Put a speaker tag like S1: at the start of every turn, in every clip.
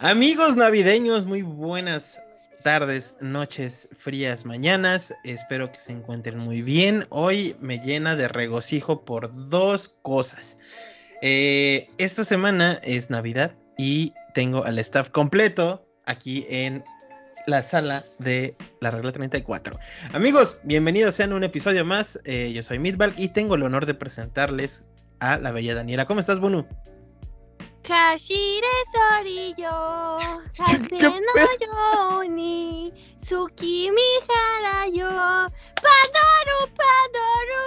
S1: Amigos navideños, muy buenas tardes, noches, frías mañanas. Espero que se encuentren muy bien. Hoy me llena de regocijo por dos cosas. Eh, esta semana es Navidad y tengo al staff completo aquí en la sala de la regla 34. Amigos, bienvenidos sean un episodio más. Eh, yo soy Midbalk y tengo el honor de presentarles a la bella Daniela. ¿Cómo estás, Bunu?
S2: Hashire Sorillo, Hase no Yoni, Tsukimi Harayo, Padoru, Padoru.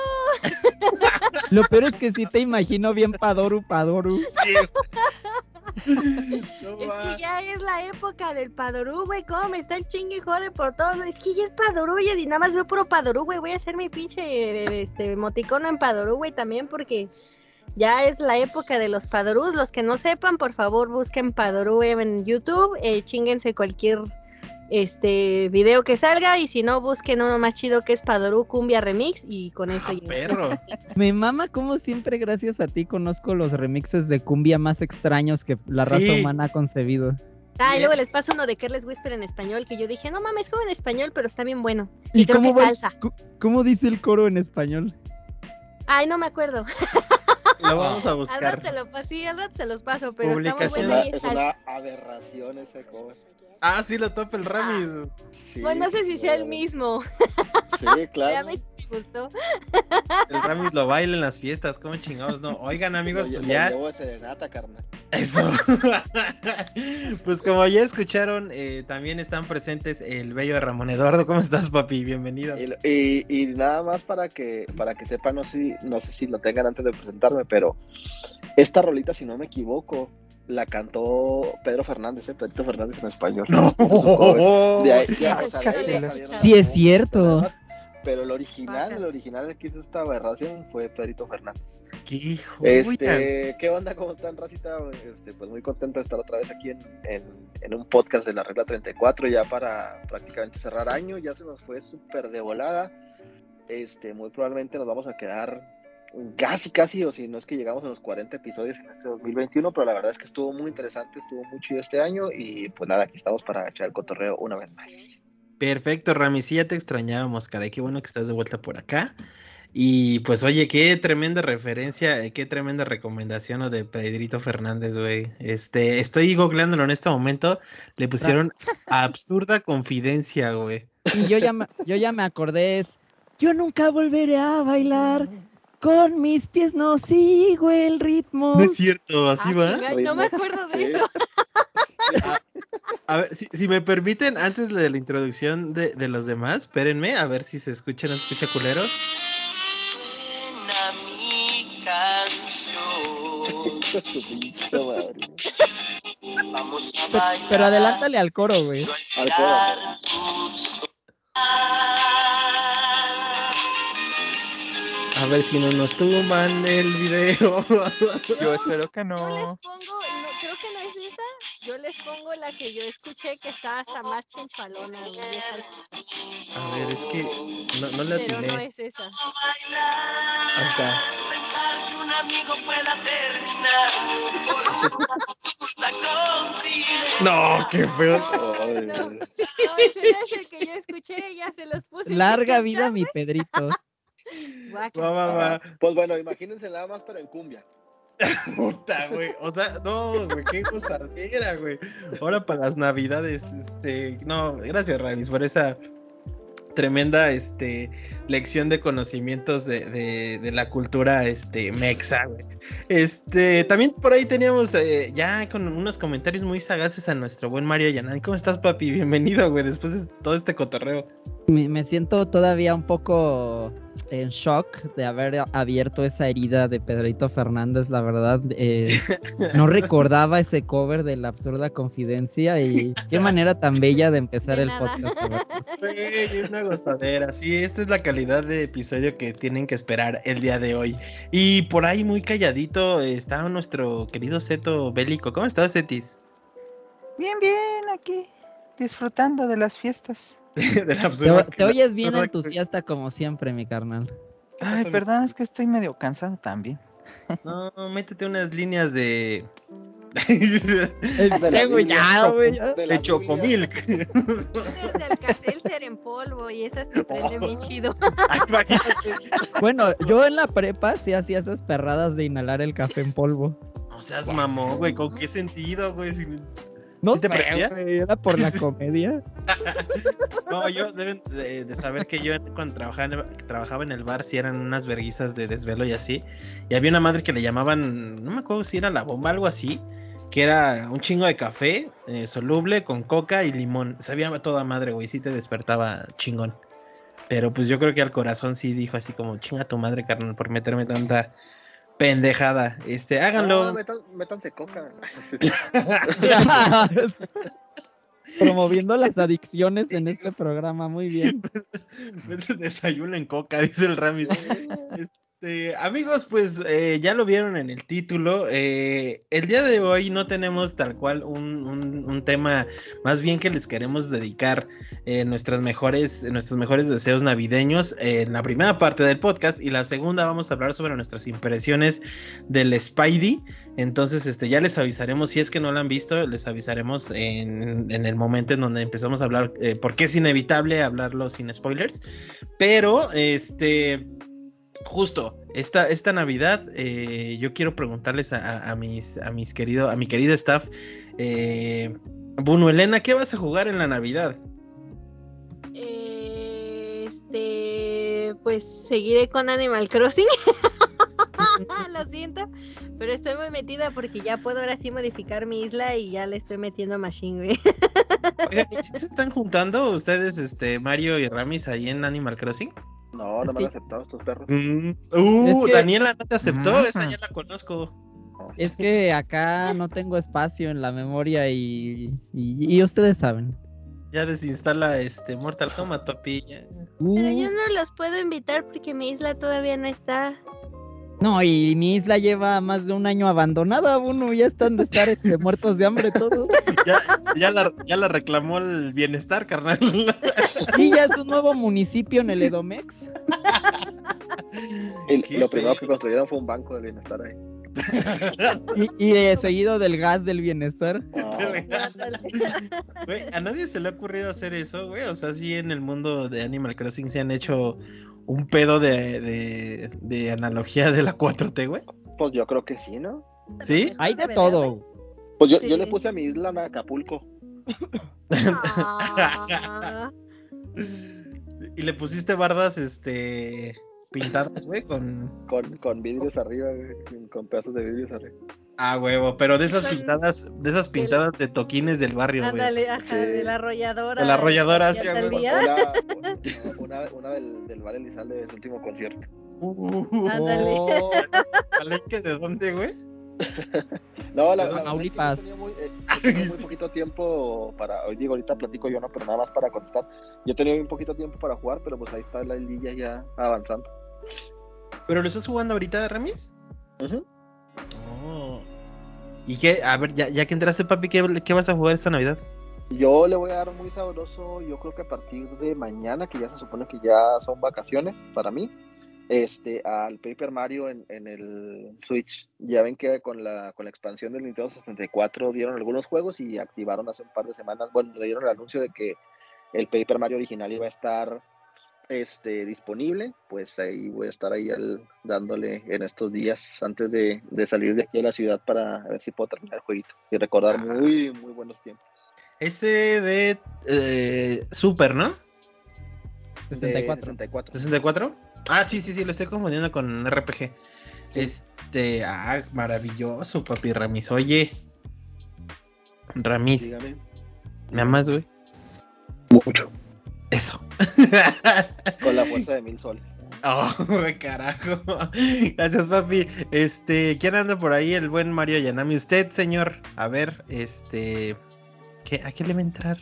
S3: Lo peor es que sí te imagino bien Padoru, Padoru.
S1: Sí. No
S2: Es
S1: va.
S2: que ya es la época del Padoru, güey. ¿Cómo me están chingue y jode por todo? Es que ya es Padoru, oye, y nada más veo puro Padoru, güey. Voy a hacer mi pinche este, emoticono en Padoru, güey, también porque ya es la época de los Padorus. Los que no sepan, por favor, busquen Padoru en YouTube. Eh, chinguense cualquier este video que salga y si no, busquen uno más chido que es Padoru Cumbia Remix y con eso
S1: Ah,
S2: ya.
S1: perro.
S3: Me mama como siempre, gracias a ti, conozco los remixes de cumbia más extraños que la raza
S1: Sí.
S3: humana ha concebido.
S2: Ah, y luego les paso uno de Careless Whisper en español que yo dije, no mames, como en español, pero está bien bueno.
S3: ¿Y
S2: Y, creo que
S3: cómo va
S2: salsa.
S3: ¿Cómo dice el coro en español?
S2: Ay, no me acuerdo.
S1: Lo vamos a
S2: Al
S1: buscar.
S2: rato te lo paso, sí, al rato se los paso, pero
S1: Publicación.
S2: bueno
S4: Una-
S2: y es
S4: es una aberración ese cover.
S1: Ah, sí, lo topa el Ramis.
S4: Sí,
S2: Bueno, no sé si sea el mismo.
S4: Sí,
S2: Ya
S4: claro.
S2: me gustó.
S1: El Ramis lo baila en las fiestas. ¿Cómo chingados no? Oigan, amigos, pues
S4: lo
S1: ya.
S4: llevo serenata, carnal.
S1: Eso. pues como ya escucharon, eh, también están presentes el bello Ramón Eduardo. ¿Cómo estás, papi? Bienvenido.
S4: Y, y- y nada más para que para que sepan, no sé, no sé si lo tengan antes de presentarme, pero esta rolita, si no me equivoco, la cantó Pedro Fernández, ¿eh? Pedrito Fernández en español.
S1: No.
S2: Sí,
S3: es cierto.
S4: Pero el original, el original el que hizo esta aberración fue Pedrito Fernández.
S1: ¡Qué joya!
S4: Este, ¿qué onda? ¿Cómo están, Racita? Este, pues muy contento de estar otra vez aquí en, en, en un podcast de la regla 34, ya para prácticamente cerrar año, ya se nos fue súper de volada. Este, muy probablemente nos vamos a quedar casi, casi, o si no es que llegamos a los 40 episodios en este 2021, pero la verdad es que estuvo muy interesante, estuvo muy chido este año y pues nada, aquí estamos para echar el cotorreo una vez más.
S1: Perfecto, Ramis. Sí, ya te extrañábamos, caray. Qué bueno que estás de vuelta por acá. Y pues, oye, qué tremenda referencia, eh, qué tremenda recomendación lo de Pedrito Fernández, güey. Este, estoy googleándolo en este momento. Le pusieron absurda confidencia, güey.
S3: Y yo ya, me- yo ya me acordé, es, yo nunca volveré a bailar, con mis pies no sigo el ritmo.
S1: No es cierto, así
S2: Ah,
S1: va.
S2: no me acuerdo de
S4: Sí.
S2: eso.
S1: A ver, si, si me permiten, antes de la introducción de, de los demás, espérenme, a ver si se escucha, no se escucha culero.
S5: Suena mi canción. Vamos a bailar.
S3: Pero adelántale al coro, güey.
S4: Al coro.
S1: Ver si no nos tumban el video.
S6: Yo espero que
S2: Yo les
S6: no.
S2: pongo, no, creo que no es esa. Yo les pongo la que yo escuché que está hasta más chenchualona.
S1: A ver, es que no, no le
S2: Pero no
S1: atiné.
S2: es esa.
S5: Contigo.
S1: No, qué feo.
S2: No, no, no, ese no es el que yo escuché, ya se los puse.
S3: Larga vida, mi Pedrito.
S1: Va, va, va.
S4: Pues bueno, imagínense nada más, pero en cumbia.
S1: Puta, güey. O sea, no, güey, qué gozadera, güey. Ahora para las navidades, este. No, gracias, Ravis, por esa tremenda este, lección de conocimientos de, de- de la cultura este, mexa, güey. Este, también por ahí teníamos eh, ya con unos comentarios muy sagaces a nuestro buen Mario Yanay. ¿Cómo estás, papi? Bienvenido, güey, después de todo este cotorreo.
S3: Me, me siento todavía un poco en shock de haber abierto esa herida de Pedrito Fernández, la verdad. eh, no recordaba ese cover de la absurda confidencia y qué manera tan bella de empezar
S2: De
S3: el
S2: nada.
S3: podcast.
S1: Güey, una gozadera. Sí, esta es la calidad de episodio que tienen que esperar el día de hoy. Y por ahí, muy calladito, está nuestro querido Seto Bélico. ¿Cómo estás, Setis?
S6: Bien, bien, aquí, disfrutando de las fiestas.
S1: De la
S3: Te,
S1: absurda-
S3: te oyes bien entusiasta como siempre, mi carnal.
S1: ¿Qué
S6: Ay, perdón, es que estoy medio cansado también.
S1: No, métete unas líneas de
S3: güey, ya, güey,
S4: de
S1: De Chocomilk.
S2: Es el Alka-Seltzer en polvo y esas te prenden bien chido.
S1: Ay, imagínate.
S3: Bueno, yo en la prepa sí hacía esas perradas de inhalar el café en polvo.
S1: No seas mamón, güey. ¿Con qué sentido, güey? Si-
S3: No
S1: ¿Sí te
S3: sé, era por la comedia.
S1: No, yo deben de, de saber que yo cuando trabajaba en, el, trabajaba en el bar sí eran unas verguizas de desvelo y así. Y había una madre que le llamaban, no me acuerdo si era la bomba, algo así, que era un chingo de café eh, soluble con coca y limón. Sabía toda madre, güey, sí te despertaba chingón. Pero pues yo creo que al corazón sí dijo así como, chinga tu madre, carnal, por meterme tanta pendejada. Este,
S4: No,
S1: háganlo.
S4: metan- métanse coca.
S3: Promoviendo las adicciones en este programa, muy bien.
S1: Desayuno en coca, dice el Ramis. Este, amigos, pues eh, ya lo vieron en el título. eh, el día de hoy no tenemos tal cual un, un- un tema, más bien que les queremos dedicar eh, nuestras mejores, nuestros mejores deseos navideños en la primera parte del podcast y la segunda vamos a hablar sobre nuestras impresiones del Spidey. Entonces, este, ya les avisaremos, si es que no lo han visto, les avisaremos en, en el momento en donde empezamos a hablar, eh, porque es inevitable hablarlo sin spoilers. Pero, este, justo, esta, esta Navidad, eh, yo quiero preguntarles a, a- a mis, a mis querido, a mi querido staff, eh, Bunu Elena, ¿qué vas a jugar en la Navidad?
S2: Este, pues seguiré con Animal Crossing. Lo siento, pero estoy muy metida porque ya puedo ahora sí modificar mi isla y ya le estoy metiendo Machine, güey.
S1: Oigan, ¿y si se están juntando ustedes, este, Mario y Ramis, ahí en Animal Crossing?
S4: No, no me han aceptado estos perros.
S1: Mm, uh,
S3: Es que-
S1: Daniela no te aceptó,
S6: Ajá.
S1: esa ya la conozco.
S3: Es que acá no tengo espacio en la memoria y, y, y ustedes saben.
S1: Ya desinstala este Mortal Kombat, papi. ya.
S2: Pero
S3: Uh,
S2: yo no los puedo invitar porque mi isla todavía no está.
S3: No, y mi isla lleva más de un año abandonada, uno ya están de estar este, muertos de hambre todos.
S1: Ya, ya, la, ya la reclamó el bienestar, carnal.
S3: Y ya es un nuevo municipio en el Edomex.
S4: Y lo primero que construyeron fue un banco de bienestar ahí.
S3: Y, y, eh, seguido del gas del bienestar.
S1: Güey, a nadie se le ha ocurrido hacer eso, güey. O sea, sí en el mundo de Animal Crossing se han hecho un pedo de, de, de analogía de la 4T, güey.
S4: pues yo creo que sí, ¿no?
S1: ¿Sí?
S3: Hay de
S2: ¿Verdad,
S3: todo.
S4: Pues yo, yo le puse a mi isla en Acapulco.
S2: Ah,
S1: Y le pusiste bardas, este, pintadas, güey, con...
S4: Con, con vidrios arriba, güey, con- pedazos de vidrios arriba.
S1: Ah, huevo, pero de esas
S2: Son-
S1: pintadas, de esas pintadas de toquines del barrio, güey.
S2: ándale, ajá,
S4: Sí.
S2: de la arrolladora.
S1: De la arrolladora,
S2: el
S1: güey.
S2: día.
S4: Una, una, una del, del bar Elizalde del último concierto.
S1: Uh,
S2: Ándale.
S3: Oh,
S1: ¿Palenque de dónde, güey?
S4: No, la, la verdad es que
S3: Tamaulipas.
S4: yo tenía muy, eh, tenía muy poquito tiempo para, hoy digo, ahorita platico yo, no, pero nada más para contestar. Yo tenía un poquito tiempo para jugar, pero pues ahí está la lilla ya avanzando.
S1: ¿Pero lo estás jugando ahorita, Ramis?
S4: Ujú.
S1: Oh. ¿Y qué? A ver, ya, ya que entraste, papi, ¿qué, qué vas a jugar esta Navidad?
S4: Yo le voy a dar muy sabroso, yo creo que a partir de mañana, que ya se supone que ya son vacaciones para mí, este, al Paper Mario en, en el Switch. Ya ven que con la, con la expansión del Nintendo 64 dieron algunos juegos y activaron hace un par de semanas, bueno, le dieron el anuncio de que el Paper Mario original iba a estar este, disponible, pues ahí voy a estar ahí al- dándole en estos días antes de, de salir de aquí a la ciudad para ver si puedo terminar el jueguito y recordar muy, muy buenos tiempos.
S1: Ese de eh, Super, ¿no?
S4: De
S3: 64.
S4: 64.
S1: ¿64? Ah, sí, sí, sí, lo estoy confundiendo con RPG. Este, ah, maravilloso, papi Ramis. Oye, Ramis,
S4: Dígame.
S1: ¿me amas, güey?
S4: Mucho.
S1: Eso.
S4: Con la fuerza de mil soles.
S1: Oh, carajo. Gracias, papi. Este, ¿quién anda por ahí? El buen Mario Yanami. Usted, señor. A ver, este. ¿qué, ¿A qué le va a entrar?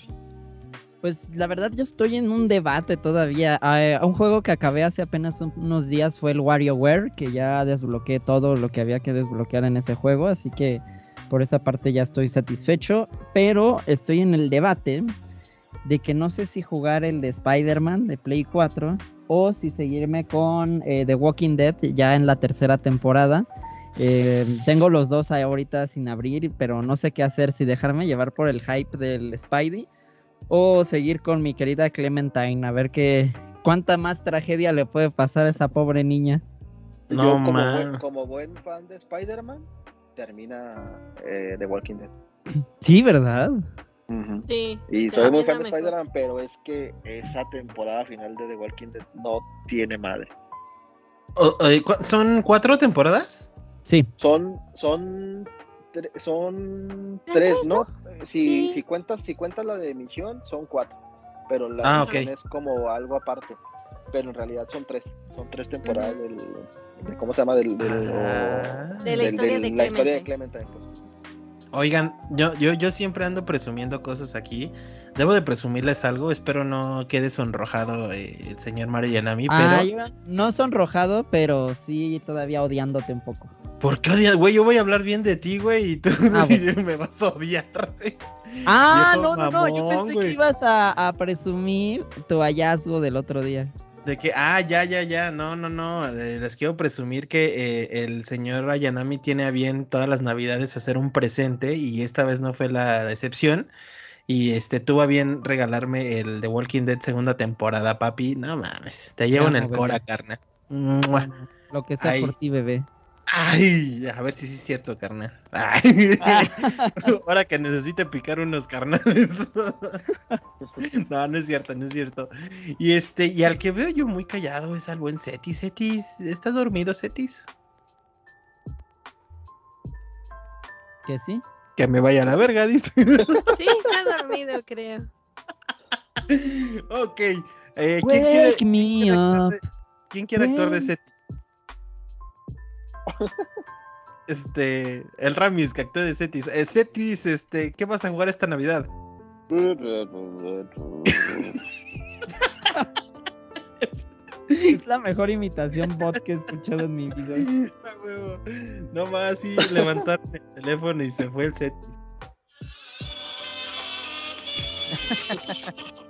S3: Pues la verdad yo estoy en un debate todavía. Ah, un juego que acabé hace apenas un- unos días fue el WarioWare, que ya desbloqueé todo lo que había que desbloquear en ese juego, así que por esa parte ya estoy satisfecho. Pero estoy en el debate de que no sé si jugar el de Spider-Man de Play 4 o si seguirme con eh, The Walking Dead ya en la tercera temporada. Eh, tengo los dos ahorita sin abrir, pero no sé qué hacer, si dejarme llevar por el hype del Spidey o seguir con mi querida Clementine, a ver qué cuánta más tragedia le puede pasar a esa pobre niña.
S1: No,
S4: Yo como buen, como buen fan de Spider-Man, termina eh, The Walking Dead.
S3: Sí, ¿verdad?
S2: Sí.
S4: Y soy muy fan de. Spider-Man, pero es que esa temporada final de The Walking Dead no tiene madre.
S1: O- oye, ¿cu- ¿Son cuatro temporadas?
S3: Sí.
S4: Son, son, tre- son tres, ¿no? Si,
S2: Sí.
S4: si cuentas, si cuentas la de Misión, son cuatro. Pero la
S1: Ah,
S4: Misión
S1: ok.
S4: es como algo aparte. Pero en realidad son tres. Son tres temporadas del, de- ¿cómo se llama? Del, del-
S1: Ah.
S2: De la historia
S4: del-
S2: de
S4: la historia de
S2: Clementine.
S4: Clementine. pues.
S1: Oigan, yo, yo, yo siempre ando presumiendo cosas aquí. Debo de presumirles algo. Espero no quede sonrojado eh, el señor Mario Yanami.
S3: Ah,
S1: Pero,
S3: yo no sonrojado, pero sí todavía odiándote un poco.
S1: ¿por qué odias, güey? Yo voy a hablar bien de ti, güey, y tú
S3: Ah, bueno.
S1: me vas a odiar. güey.
S3: Ah,
S1: Viejo
S3: no, no, no, yo pensé
S1: güey.
S3: que ibas a, a presumir tu hallazgo del otro día.
S1: De que, ah, ya, ya, ya, no, no, no, eh, les quiero presumir que eh, el señor Ayanami tiene a bien todas las navidades hacer un presente y esta vez no fue la excepción. Y este tuvo a bien regalarme el The Walking Dead segunda temporada, papi. No mames, te llevo en el cora,
S3: bebé.
S1: carnal. Mua.
S3: Lo que sea
S1: Ay.
S3: por ti, bebé.
S1: Ay, a ver si sí es cierto, carnal. Ay. Ahora que necesite picar unos carnales. no, no es cierto, no es cierto. Y este, y al que veo yo muy callado es al buen Cetis. Cetis, ¿estás dormido, Cetis?
S3: ¿Que sí?
S1: Que me vaya a la verga, dice.
S2: Sí, está dormido, creo.
S1: ok. eh, ¿quién, quiere,
S3: Wake me
S1: quién actuar
S3: up.
S1: de- quién quiere actuar de
S3: Wake-
S1: Cetis? Este, el Ramis que actúa de Cetis. Eh, Cetis, este, ¿qué vas a jugar esta Navidad?
S3: Es la mejor imitación bot que he escuchado en mi vida.
S1: No más, sí, levantaron el teléfono y se fue el set.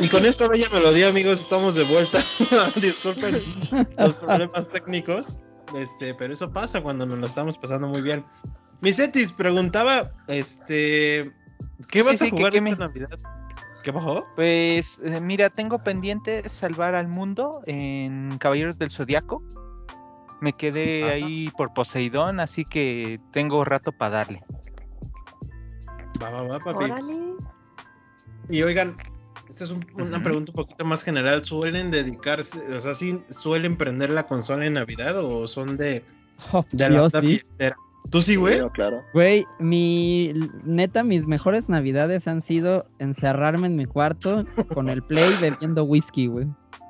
S1: Y con esta bella melodía, amigos, estamos de vuelta. Disculpen los problemas técnicos. Este, pero eso pasa cuando nos lo estamos pasando muy bien. Misetis preguntaba, este, ¿qué
S6: Sí,
S1: vas
S6: sí,
S1: a
S6: ¿qué-
S1: jugar
S6: qué
S1: esta
S6: me-
S1: Navidad? ¿Qué bajó?
S6: Pues eh, mira, tengo pendiente salvar al mundo en Caballeros del Zodiaco. Me quedé
S1: Ajá.
S6: ahí por Poseidón, así que tengo rato para darle.
S1: Va, va, va, papi.
S2: Órale.
S1: Y oigan, esta es un- una pregunta un poquito más general. ¿Suelen dedicarse, o sea, sí, suelen prender la consola en Navidad o son de,
S3: Oh,
S1: de la
S3: yo sí.
S1: fiestera? ¿Tú sí, güey?
S4: No, claro.
S3: Güey, mi neta, mis mejores navidades han sido encerrarme en mi cuarto con el play bebiendo whisky, güey.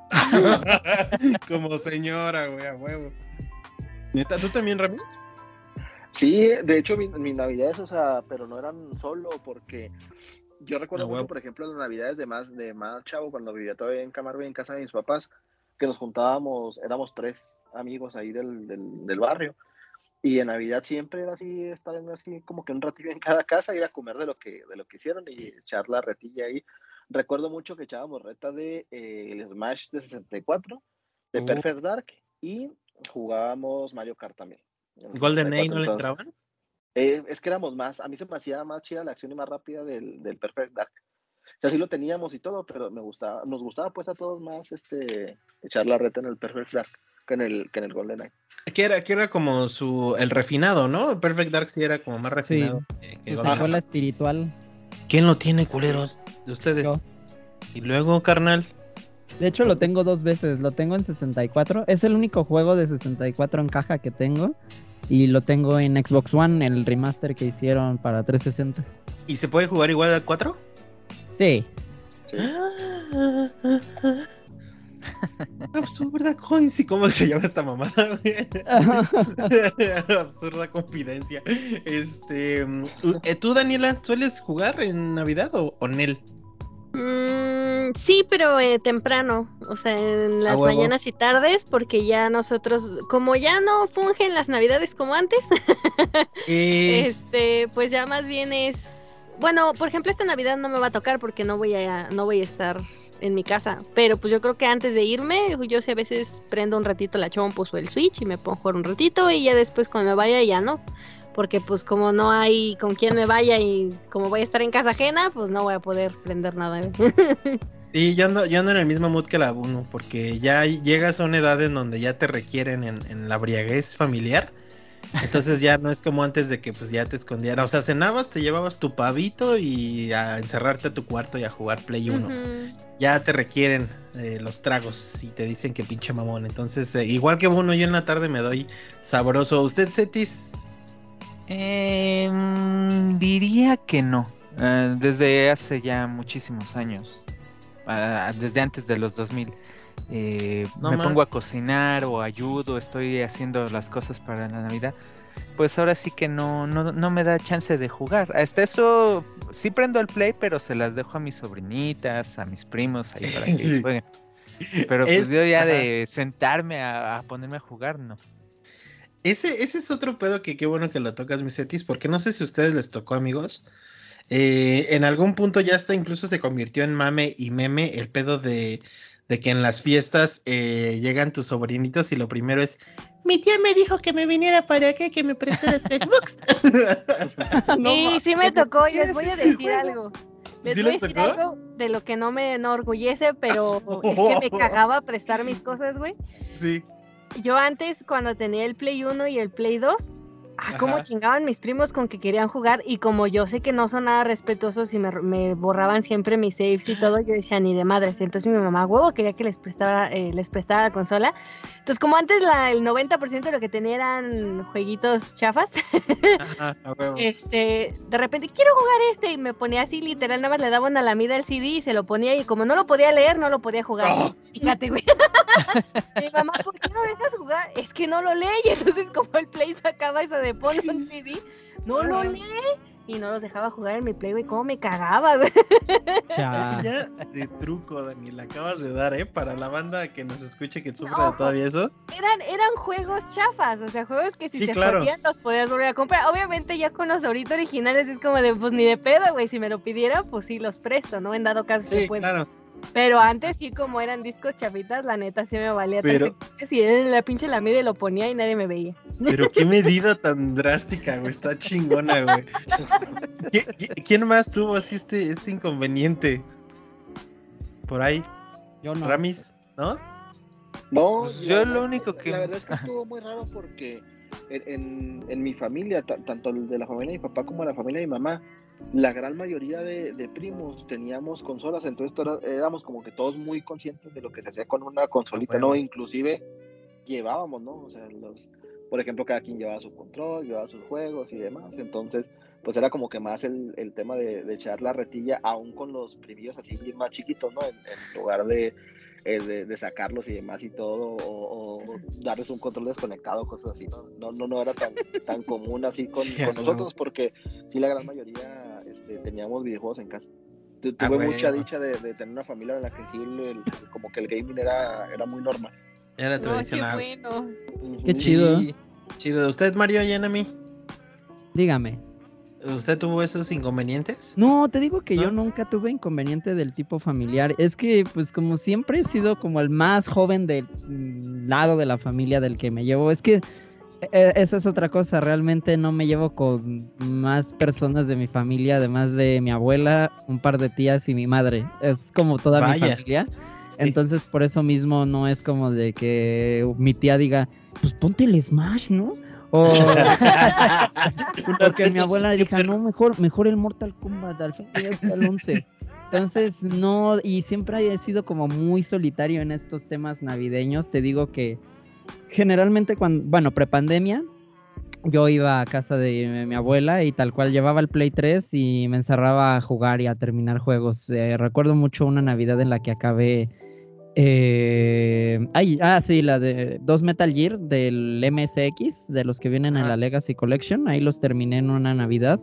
S1: Como señora, güey, a huevo. Neta, ¿tú también, Ramis?
S4: Sí, de hecho, mi, mis navidades, o sea, pero no eran solo porque yo recuerdo
S1: Ah,
S4: mucho, por ejemplo, las navidades de más, de más chavo, cuando vivía todavía en Camargo, en casa de mis papás, que nos juntábamos, éramos tres amigos ahí del, del, del barrio. Y en Navidad siempre era así, estar en así como que un ratillo en cada casa, ir a comer de lo que, de lo que hicieron y echar la retilla ahí. Recuerdo mucho que echábamos reta de eh, el Smash de 64, de
S1: Uh.
S4: Perfect Dark, y jugábamos Mario Kart también.
S1: ¿Golden
S4: 64,
S1: no le entraban?
S4: Eh, es que éramos más, a mí se me hacía más chida la acción y más rápida del, del Perfect Dark. O sea, sí lo teníamos y todo, pero me gustaba, nos gustaba pues a todos más este echar la reta en el Perfect Dark que en el, que en el GoldenEye.
S1: Que era, que era como su, el refinado, ¿no? Perfect Dark sí era como más refinado. que- que Golden
S3: secuela
S1: Axe.
S3: espiritual.
S1: ¿Quién lo tiene, culeros? De ustedes.
S3: Yo.
S1: Y luego, carnal.
S3: De hecho, lo tengo dos veces. Lo tengo en 64. Es el único juego de 64 en caja que tengo. Y lo tengo en Xbox One, el remaster que hicieron para 360.
S1: ¿Y se puede jugar igual a 4?
S3: Sí.
S4: Sí.
S1: Absurda coincidencia. ¿Cómo se llama esta mamada? Absurda confidencia. Este. mm, eh, ¿Tú, Daniela, sueles jugar en Navidad o, o Nel?
S2: Sí, pero eh, temprano, o sea, en las mañanas y tardes, porque ya nosotros, como ya no fungen las navidades como antes,
S1: Eh,
S2: este, pues ya más bien es, bueno, por ejemplo, esta navidad no me va a tocar porque no voy a, no voy a estar en mi casa. Pero pues yo creo que antes de irme, yo sé a veces prendo un ratito la Chompus o el Switch y me pongo a jugar un ratito y ya después cuando me vaya ya no. Porque pues como no hay con quién me vaya y como voy a estar en casa ajena, pues no voy a poder prender nada.
S1: Y yo ando, yo ando en el mismo mood que la Bunu, porque ya llegas a una edad en donde ya te requieren en, en la briaguez familiar. Entonces ya no es como antes de que pues ya te escondieran. O sea, cenabas, te llevabas tu pavito y a encerrarte a tu cuarto y a jugar Play 1.
S2: Ujú.
S1: Ya te requieren eh, los tragos y te dicen que pinche mamón. Entonces, eh, igual que uno, yo en la tarde me doy sabroso. ¿Usted, Cetis?
S6: Em, diría que no. Eh, desde hace ya muchísimos años. Desde antes de los 2000. eh,
S1: No
S6: me pongo a cocinar o ayudo, estoy haciendo las cosas para la Navidad. Pues ahora sí que no, no, no me da chance de jugar. Hasta eso sí prendo el play, pero se las dejo a mis sobrinitas, a mis primos ahí para que jueguen. Pero pues
S1: Es-
S6: yo ya de sentarme a, a ponerme a jugar, no.
S1: Ese, ese es otro pedo que qué bueno que lo tocas, mis Cetis, porque no sé si a ustedes les tocó, amigos. Eh, en algún punto ya hasta incluso se convirtió en mame y meme el pedo de, de que en las fiestas eh, llegan tus sobrinitos y lo primero es, mi tía me dijo que me viniera para acá, que me prestara tu Xbox.
S2: y sí me tocó, y
S1: sí,
S2: les voy a decir algo. Les
S1: ¿Sí
S2: voy a decir
S1: tocó?
S2: algo de lo que no me enorgullece, pero es que me cagaba prestar mis cosas, güey.
S1: sí.
S2: Yo antes, cuando tenía el Play 1 y el Play 2, ah, cómo
S1: Ajá.
S2: chingaban mis primos con que querían jugar. Y como yo sé que no son nada respetuosos y me, me borraban siempre mis saves y todo, yo decía ni de madres. Entonces mi mamá, huevo, quería que les prestara, eh, les prestara la consola. Entonces, como antes la, el 90% de lo que tenía eran jueguitos chafas,
S1: Ajá,
S2: este, de repente, quiero jugar este. Y me ponía así, literal, nada más le daba una lamida al CD y se lo ponía. Y como no lo podía leer, no lo podía jugar.
S1: Oh.
S2: Fíjate, güey. Mi mamá, ¿por qué no dejas jugar? Es que no lo lee. Y entonces, como el Play sacaba eso de pon un CD, no lo lee. Y no los dejaba jugar en mi Play, güey. ¿Cómo me cagaba, güey?
S1: Ya de truco, Dani, la acabas de dar, ¿eh? Para la banda que nos escuche que sufre
S2: No.
S1: de todavía eso.
S2: Eran, eran juegos chafas. O sea, juegos que si
S1: Sí,
S2: se
S1: claro.
S2: jodían los podías volver a comprar. Obviamente, ya con los ahorita originales es como de, pues ni de pedo, güey. Si me lo pidieran, pues sí los presto, ¿no? En dado caso se
S1: Sí,
S2: puede.
S1: claro.
S2: Pero antes sí, como eran discos chafitas, la neta sí me valía
S1: Pero-.
S2: Si en la pinche la mide lo ponía y nadie me veía.
S1: Pero qué medida tan drástica, güey. Está chingona, güey. ¿Qui- qui- ¿Quién más tuvo así este, este inconveniente? Por ahí,
S3: Yo no.
S1: Ramis, ¿no?
S4: No,
S6: Pues yo lo único que-
S4: La verdad es que estuvo muy raro porque en, en- en mi familia, ta- tanto el de la familia de mi papá como la familia de mi mamá, la gran mayoría de, de primos teníamos consolas, entonces toda- éramos como que todos muy conscientes de lo que se hacía con una consolita. ¿no? Inclusive llevábamos, ¿no? O sea, los, por ejemplo, cada quien llevaba su control, llevaba sus juegos y demás, entonces pues era como que más el, el tema de, de echar la retilla, aún con los primillos así más chiquitos, ¿no? En, en lugar de, eh, de, de sacarlos y demás y todo, o, o darles un control desconectado, cosas así, ¿no? No, no, no era tan, tan común así con,
S1: Sí,
S4: con nosotros, porque sí la gran mayoría este, teníamos videojuegos en casa. Tu-
S1: A
S4: Tuve mucha dicha de, de tener una familia en la que sí, el- el- como que el gaming era, era muy normal.
S1: Era
S2: No, qué
S1: tradicional.
S2: bueno.
S3: Qué chido.
S1: Sí, chido. ¿Usted, Mario Yanami?
S3: Dígame.
S1: ¿Usted tuvo esos inconvenientes?
S3: No, te digo que yo nunca tuve inconveniente del tipo familiar. Es que, pues, como siempre he sido como el más joven del mm, lado de la familia del que me llevo. Es que esa es otra cosa. Realmente no me llevo con más personas de mi familia, además de mi abuela, un par de tías y mi madre. Es como toda mi familia.
S1: Sí.
S3: Entonces, por eso mismo no es como de que mi tía diga, pues ponte el Smash, ¿no? O porque mi abuela dijo, no, mejor, mejor el Mortal Kombat, al fin ya está el 11. Entonces, no, y siempre he sido como muy solitario en estos temas navideños. Te digo que generalmente cuando, bueno, prepandemia, yo iba a casa de mi abuela y tal cual llevaba el Play 3 y me encerraba a jugar y a terminar juegos. Eh, recuerdo mucho una Navidad en la que acabé... eh, ay, ah, sí, la de dos Metal Gear del MSX, de los que vienen en la Legacy Collection. Ahí los terminé en una Navidad.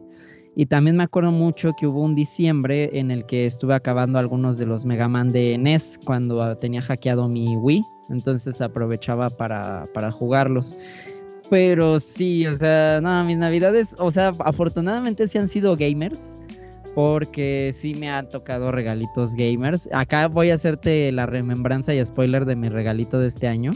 S3: Y también me acuerdo mucho que hubo un diciembre en el que estuve acabando algunos de los Mega Man de NES cuando tenía hackeado mi Wii. Entonces aprovechaba para, para jugarlos. Pero sí, o sea, no, mis navidades, o sea, afortunadamente sí han sido gamers. porque sí me han tocado regalitos gamers. Acá voy a hacerte la remembranza y spoiler de mi regalito de este año.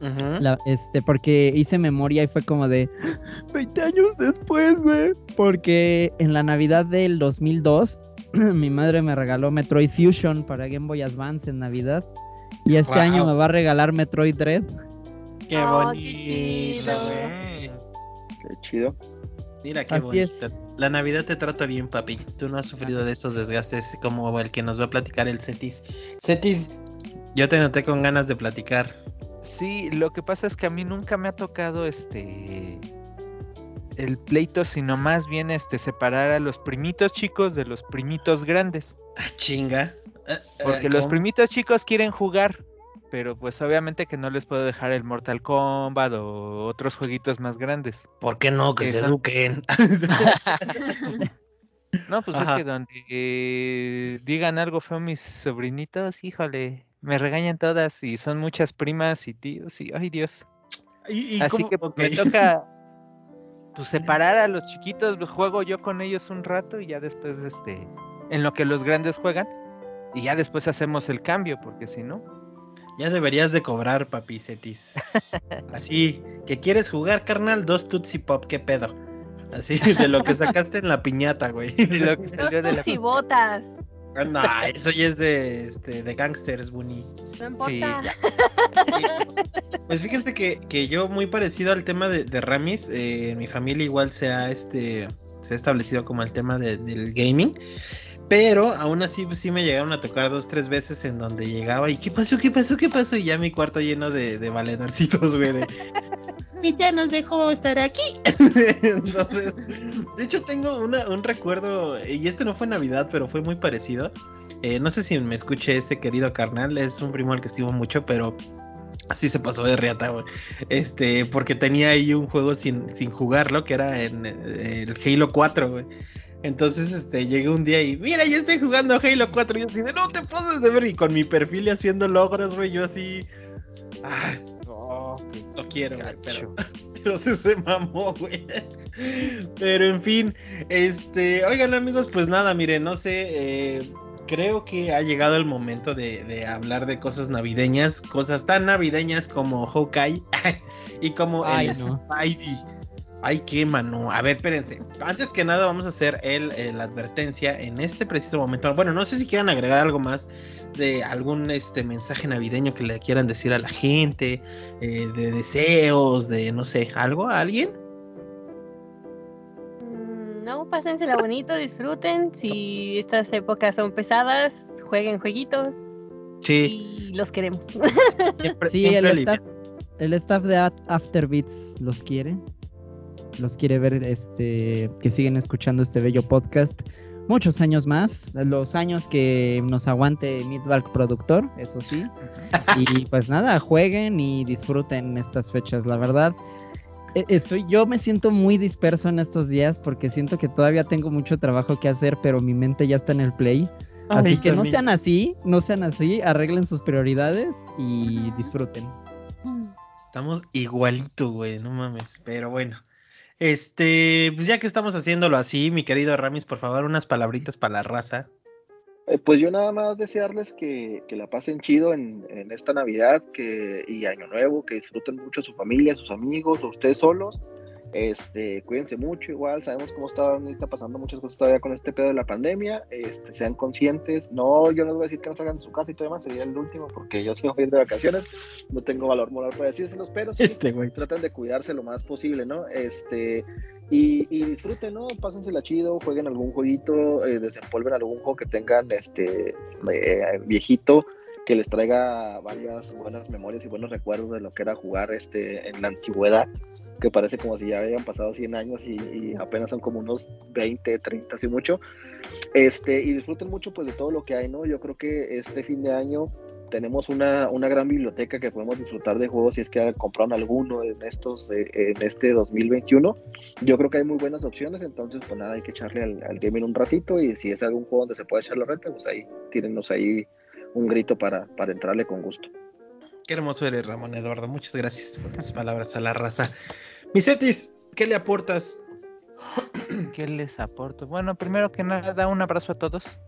S3: La- este, porque hice memoria y fue como de 20 años después, güey. Porque en la Navidad del 2002, mi madre me regaló Metroid Fusion para Game Boy Advance en Navidad. Y este
S1: Wow.
S3: año me va a regalar Metroid Dread.
S1: Qué
S2: Oh, qué
S1: bonito, güey.
S4: Qué chido.
S1: Mira qué
S3: Así es.
S1: bonito. La Navidad te trata bien, papi. Tú no has sufrido de esos desgastes como el que nos va a platicar el Cetis. Cetis, yo te noté con ganas de platicar.
S6: Sí, lo que pasa es que a mí nunca me ha tocado este el pleito, sino más bien este separar a los primitos chicos de los primitos grandes.
S1: Ah, chinga. Ah, ah,
S6: Porque los primitos chicos quieren jugar, pero pues obviamente que no les puedo dejar el Mortal Kombat o otros jueguitos más grandes.
S1: ¿Por qué no? Que se eduquen.
S6: No, pues
S1: Ajá.
S6: es que donde eh, digan algo feo mis sobrinitos, híjole, me regañan todas y son muchas primas y tíos y ay Dios.
S1: ¿Y- y
S6: Así
S1: cómo-
S6: que
S1: ok.
S6: me toca pues separar a los chiquitos, juego yo con ellos un rato y ya después este en lo que los grandes juegan y ya después hacemos el cambio, porque si no,
S1: Ya deberías de cobrar, papi Cetis. Así, que quieres jugar, carnal, dos Tootsie Pop, qué pedo. Así, de lo que sacaste en la piñata, güey.
S6: de lo que
S2: Dos
S6: de la-
S2: botas.
S1: No, eso ya es de, este, de gangsters, Bunny.
S2: No
S6: Sí.
S1: Pues fíjense que, que yo muy parecido al tema de, de Ramis, eh, en mi familia igual se ha, este, se ha establecido como el tema de- del gaming, pero aún así pues, sí me llegaron a tocar dos, tres veces en donde llegaba y ¿qué pasó? ¿Qué pasó? ¿Qué pasó? Y ya mi cuarto lleno de, de valedorcitos, güey, de... "Mi ya nos dejó estar aquí. Entonces, de hecho tengo una- un recuerdo, y este no fue Navidad, pero fue muy parecido. Eh, no sé si me escuche ese querido carnal, es un primo al que estimo mucho, pero así se pasó de riata, güey. Este, porque tenía ahí un juego sin, sin jugarlo, que era en eh, el Halo 4, güey. Entonces, este, llegué un día y, mira, yo estoy jugando Halo 4. Y yo así de, no te pases de ver. Y con mi perfil y haciendo logros, güey, yo así. Ah, no, lo quiero, güey, pero. Pero se, se mamó, güey. Pero en fin, este, oigan amigos, pues nada, miren, no sé, eh, creo que ha llegado el momento de, de hablar de cosas navideñas, cosas tan navideñas como Hawkeye y como
S3: Ay,
S1: el
S3: no.
S1: Spidey. Ay, qué mano. A ver, espérense. Antes que nada, vamos a hacer el, eh, la advertencia en este preciso momento. Bueno, no sé si quieran agregar algo más de algún este mensaje navideño que le quieran decir a la gente, eh, de deseos, de no sé, algo a alguien.
S2: Mm, No, pásensela bonito, disfruten. Si estas épocas son pesadas, jueguen jueguitos
S1: Sí.
S2: y los queremos.
S1: Siempre,
S3: Sí,
S1: siempre
S3: el staff, el staff de At- Afterbeats los quiere. Los quiere ver este que siguen escuchando este bello podcast. Muchos años más, los años que nos aguante Midvalk productor, eso sí. Y pues nada, jueguen y disfruten estas fechas, la verdad. e- Estoy, yo me siento muy disperso en estos días porque siento que todavía tengo mucho trabajo que hacer, pero mi mente ya está en el play. Así
S1: Ay,
S3: que no sean así, no sean así, arreglen sus prioridades y disfruten.
S1: Estamos igualito, güey, no mames. Pero bueno. Este, pues ya que estamos haciéndolo así, mi querido Ramis, por favor, unas palabritas para la raza.
S4: Eh, Pues yo nada más desearles que, que la pasen chido en, en esta Navidad que, y Año Nuevo, que disfruten mucho su familia, sus amigos, o ustedes solos. Este, cuídense mucho, igual sabemos cómo está, ahorita pasando muchas cosas todavía con este pedo de la pandemia. Este, sean conscientes. No, yo no les voy a decir que no salgan de su casa y todo demás, sería el último, porque yo a ir de vacaciones. No tengo valor moral para decírselos, pero sí,
S1: Este, güey.
S4: tratan de cuidarse lo más posible, ¿no? Este, y, y disfruten, ¿no? Pásensela chido, jueguen algún jueguito, eh, desempolven algún juego que tengan, este, eh, viejito, que les traiga varias buenas memorias y buenos recuerdos de lo que era jugar, este, en la antigüedad, que parece como si ya habían pasado 100 años y, apenas son como unos 20, 30, así mucho. Este, y disfruten mucho, pues, de todo lo que hay, ¿no? Yo creo que este fin de año tenemos una, una gran biblioteca que podemos disfrutar de juegos si es que compraron alguno en estos eh, en este 2021 yo creo que hay muy buenas opciones entonces pues nada hay que echarle al, al gaming un ratito y si es algún juego donde se puede echar la renta pues ahí tírennos ahí un grito para, para entrarle con gusto
S1: Qué hermoso eres, Ramón Eduardo. Muchas gracias por tus palabras a la raza. Misetis, ¿qué le aportas
S6: ¿Qué les aporto? Bueno, primero que nada, un abrazo a todos.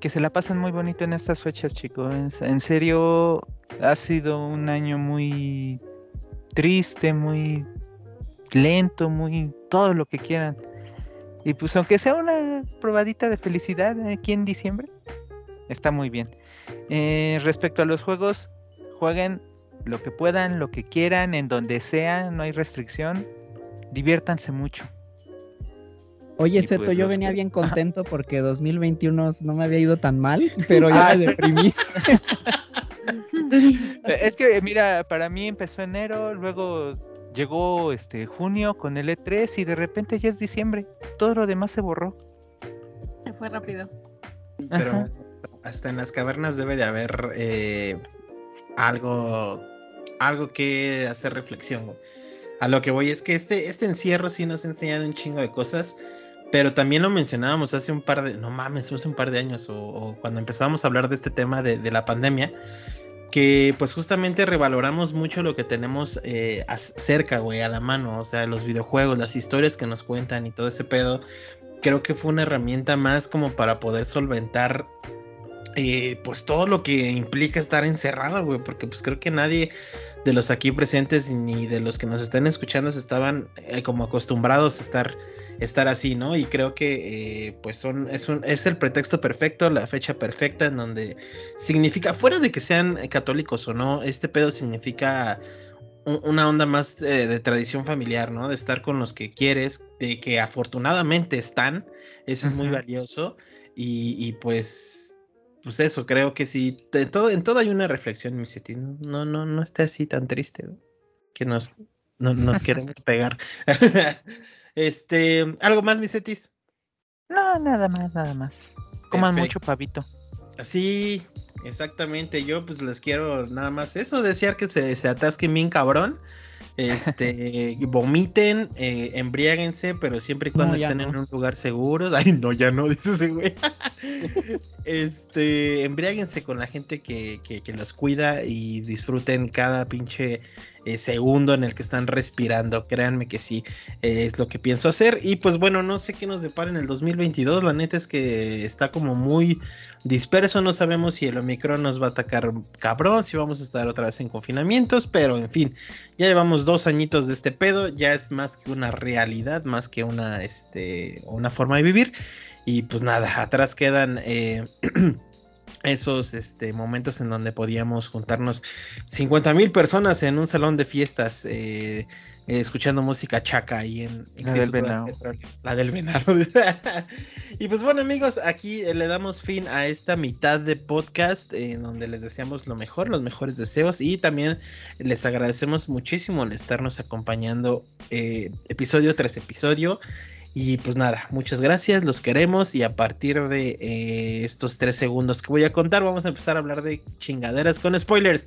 S6: Que se la pasen muy bonito en estas fechas, chicos. En- serio, ha sido un año muy triste, muy lento, muy todo lo que quieran. Y pues aunque sea una probadita de felicidad aquí en diciembre, está muy bien. Eh, respecto a los juegos, jueguen lo que puedan, lo que quieran, en donde sea, no hay restricción. Diviértanse mucho.
S3: Oye,
S6: Y
S3: Seto,
S6: pues
S3: yo
S6: los
S3: venía
S6: que-
S3: bien contento porque 2021 no me había ido tan mal, pero ya
S6: Ah,
S3: me deprimí.
S6: Es que, mira, para mí empezó enero, luego llegó este junio con el E3 y de repente ya es diciembre. Todo lo demás se borró.
S2: Se fue rápido.
S1: Pero
S6: Ajá.
S1: hasta en las cavernas debe de haber eh, algo, algo que hacer reflexión. A lo que voy es que este, este encierro sí nos ha enseñado un chingo de cosas, pero también lo mencionábamos hace un par de, no mames, hace un par de años, o, cuando empezamos a hablar de este tema de, la pandemia, que pues justamente revaloramos mucho lo que tenemos eh, cerca, güey, a la mano, o sea, los videojuegos, las historias que nos cuentan y todo ese pedo. Creo que fue una herramienta más como para poder solventar eh, pues todo lo que implica estar encerrado, güey, porque pues creo que nadie de los aquí presentes ni de los que nos están escuchando se estaban eh, como acostumbrados a estar, estar así, ¿no? Y creo que eh, pues son, es, un, es el pretexto perfecto, la fecha perfecta en donde significa, fuera de que sean católicos o no, este pedo significa un- una onda más eh, de tradición familiar, ¿no? De estar con los que quieres, de que afortunadamente están, eso es muy valioso y, y, pues pues eso, creo que sí, en todo, en todo hay una reflexión, mi Cetis, no, no, no, no esté así tan triste, que nos, no- nos queremos pegar. este, ¿algo más, mi Cetis?
S6: No, nada más, nada más. Coman
S1: Perfecto.
S6: mucho pavito.
S1: Sí, exactamente. Yo pues les quiero nada más eso, desear que se, se atasquen bien cabrón. Este, vomiten, eh, embriáguense, pero siempre y cuando
S3: No,
S1: estén en un lugar seguro. Ay, no, ya no, dice ese güey. Este, embriáguense con la gente que, que, que los cuida y disfruten cada pinche eh, segundo en el que están respirando. Créanme que sí, eh, es lo que pienso hacer. Y pues bueno, no sé qué nos depara en el 2022. La neta es que está como muy disperso. No sabemos si el Omicron nos va a atacar cabrón, si vamos a estar otra vez en confinamientos. Pero en fin, ya llevamos dos añitos de este pedo. Ya es más que una realidad, más que una, este, una forma de vivir. Y pues nada, atrás quedan eh, esos este, momentos en donde podíamos juntarnos 50 mil personas en un salón de fiestas eh, eh, escuchando música chaca ahí en
S6: La del Venado.
S1: La del venado. y pues bueno amigos, aquí eh, le damos fin a esta mitad de podcast en donde les deseamos lo mejor, los mejores deseos y también les agradecemos muchísimo el estarnos acompañando eh, episodio tras episodio. Y pues nada, muchas gracias, los queremos y a partir de eh, estos tres segundos que voy a contar vamos a empezar a hablar de chingaderas con spoilers.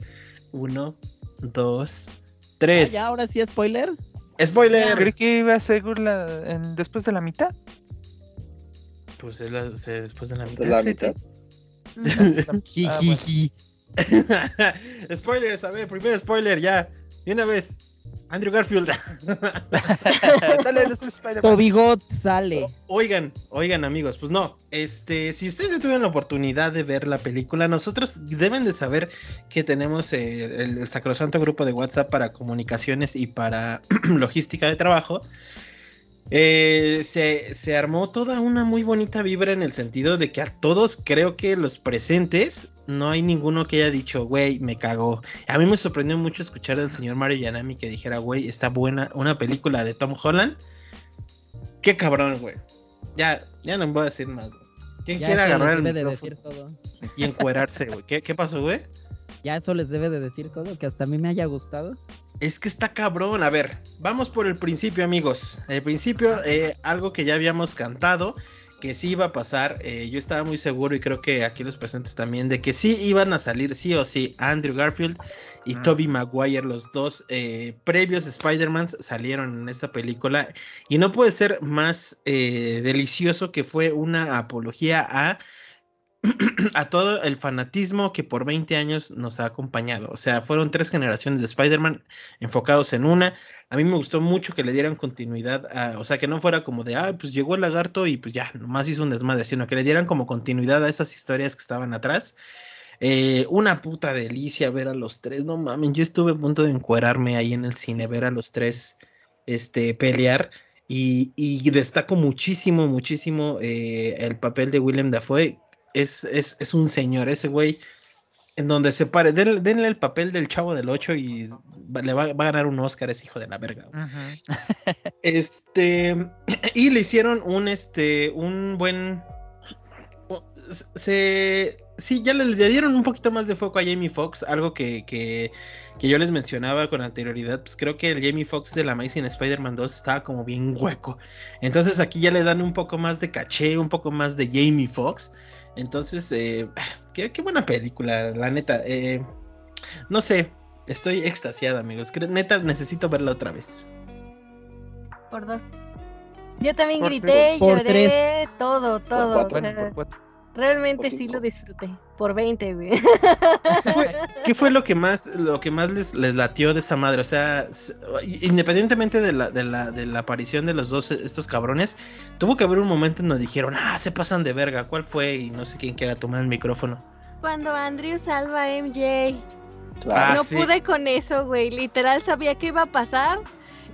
S1: Uno, dos,
S3: Ah,
S1: tres.
S3: ya, ahora sí, spoiler.
S1: Spoiler.
S6: Creí que iba a ser la, en- después de la mitad.
S1: Pues es la- después de la mitad.
S4: la
S1: ¿sí?
S4: mitad.
S6: Ah, bueno.
S3: Jijiji.
S1: Spoilers, a ver, primer spoiler ya. De una vez. Andrew Garfield.
S6: Sale nuestro Spider-Man.
S3: Tobigot sale.
S1: Oigan, oigan amigos, pues no, este, si ustedes ya tuvieron la oportunidad de ver la película, nosotros deben de saber que tenemos eh, el, el sacrosanto grupo de WhatsApp para comunicaciones y para logística de trabajo. Eh, se, se armó toda una muy bonita vibra en el sentido de que a todos creo que los presentes no hay ninguno que haya dicho, güey, me cagó. A mí me sorprendió mucho escuchar del señor Mario Yanami que dijera, güey, está buena una película de Tom Holland. Qué cabrón, güey. Ya, ya no voy a decir más, güey. ¿Quién
S3: Ya
S1: quiere agarrar el
S3: de decir todo.
S1: y encuerarse, güey? ¿Qué, ¿Qué pasó, güey?
S3: Ya eso les debe de decir todo, que hasta a mí me haya gustado.
S1: Es que está cabrón. A ver, vamos por el principio, amigos. El principio, eh, algo que ya habíamos cantado, que sí iba a pasar. eh, yo estaba muy seguro y creo que aquí los presentes también, de que sí iban a salir sí o sí Andrew Garfield y
S6: Mm.
S1: Toby Maguire, los dos eh, previos Spider-Mans salieron en esta película. Y no puede ser más eh, delicioso que fue una apología a a todo el fanatismo que por 20 años nos ha acompañado. O sea, fueron tres generaciones de Spider-Man enfocados en una. A mí me gustó mucho que le dieran continuidad, a, o sea, que no fuera como de, ah, pues llegó el lagarto y pues ya, nomás hizo un desmadre, sino que le dieran como continuidad a esas historias que estaban atrás. Eh, una puta delicia ver a los tres, no mames, yo estuve a punto de encuerarme ahí en el cine, ver a los tres este, pelear. Y, destaco muchísimo, muchísimo eh, el papel de William Dafoe. Es, es, es un señor, ese güey en donde se pare, denle, denle el papel del chavo del 8 y va- le va, va a ganar un Oscar ese hijo de la verga. Este, y le hicieron un, este, un buen, se, sí, ya le, le dieron un poquito más de foco a Jamie Foxx, algo que, que, que yo les mencionaba con anterioridad, pues creo que el Jamie Foxx de la Amazing Spider-Man 2 estaba como bien hueco, entonces aquí ya le dan un poco más de caché, un poco más de Jamie Foxx, entonces, eh, qué, qué buena película, la neta, eh, no sé, estoy extasiado amigos, neta necesito verla otra vez.
S2: Por dos. Yo también
S6: Por
S2: grité,
S3: Por
S2: lloré,
S3: tres.
S2: todo, todo. o
S4: cuatro.
S2: sea,
S6: Bueno, por cuatro.
S2: Realmente sí lo disfruté. Por 20, güey.
S1: ¿Qué fue, qué fue lo que más, lo que más les, les latió de esa madre? O sea, independientemente de la, de, la, de la aparición de los dos, estos cabrones, tuvo que haber un momento en donde dijeron, ah, se pasan de verga, ¿cuál fue? Y no sé quién quiera tomar el micrófono.
S2: Cuando Andrew salva a MJ.
S1: Ah,
S2: no
S1: sí.
S2: pude con eso, güey. Literal sabía que iba a pasar.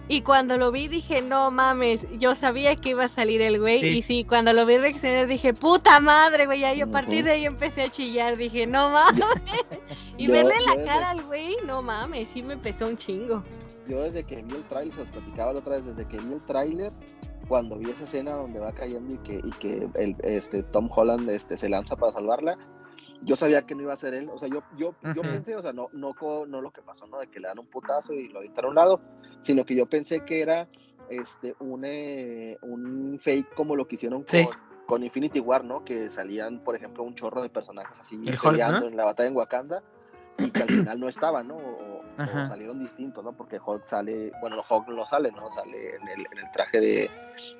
S2: Y cuando lo vi dije, no mames, yo sabía que iba a salir el güey.
S1: Sí.
S2: Y sí, cuando lo vi reaccionar dije, puta madre, güey. Y a partir de ahí empecé a chillar. Dije, no mames. y
S4: Yo-
S2: verle la
S4: desde-
S2: cara al güey, no mames, sí me pesó un chingo.
S4: Yo desde que vi el tráiler, se los platicaba la otra vez, desde que vi el tráiler, cuando vi esa escena donde va cayendo y que, y que el, este, Tom Holland este, se lanza para salvarla, yo sabía que no iba a ser él, o sea, yo, yo, yo pensé, o sea, no, no, no lo que pasó, ¿no? De que le dan un putazo y lo avientan a un lado, sino que yo pensé que era este, un, eh, un fake como lo que hicieron con,
S1: Sí.
S4: con Infinity War, ¿no? Que salían, por ejemplo, un chorro de personajes así peleando
S1: ¿no?
S4: en la batalla en Wakanda y que al final no estaban, ¿no? O, salieron distintos, ¿no? Porque Hulk sale, bueno, Hulk no sale, ¿no? Sale en el, en el traje de,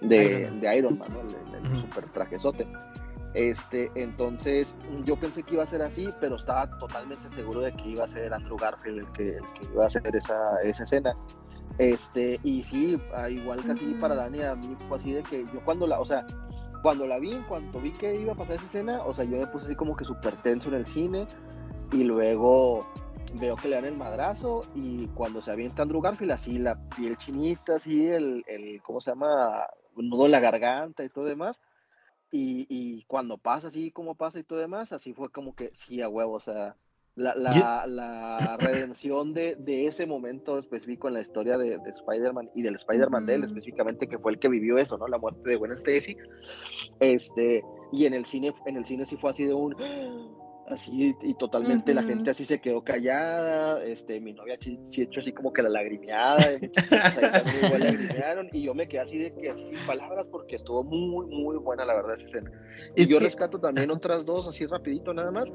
S4: de,
S1: Iron Man.
S4: de Iron Man, ¿no? El, el- super trajezote. Este, entonces yo pensé que iba a ser así, pero estaba totalmente seguro de que iba a ser Andrew Garfield el que, el que iba a hacer esa, esa escena. Este, y sí, ah, igual casi
S2: Ujú.
S4: para Dani, a mí fue así de que yo cuando la, o sea, cuando la vi, en cuanto vi que iba a pasar esa escena, o sea, yo me puse así como que súper tenso en el cine y luego veo que le dan el madrazo y cuando se avienta Andrew Garfield, así la piel chinita, así el, el ¿cómo se llama? Un nudo en la garganta y todo demás. Y, y cuando pasa así como pasa y todo demás, así fue como que sí, a huevo, o sea, la, la, la redención de, de ese momento específico en la historia de, de Spider-Man y del Spider-Man de él, específicamente, que fue el que vivió eso, ¿no? La muerte de Gwen Stacy. Este, y en el cine, en el cine sí fue así de un así y totalmente la gente así se quedó callada, este, mi novia sí, echó así como que la lagrimeada, igual lagrimearon, y yo me quedé así de que así sin palabras porque estuvo muy, muy buena la verdad esa escena. Y
S1: Es
S4: yo
S1: que-
S4: rescato también otras dos, así rapidito nada más.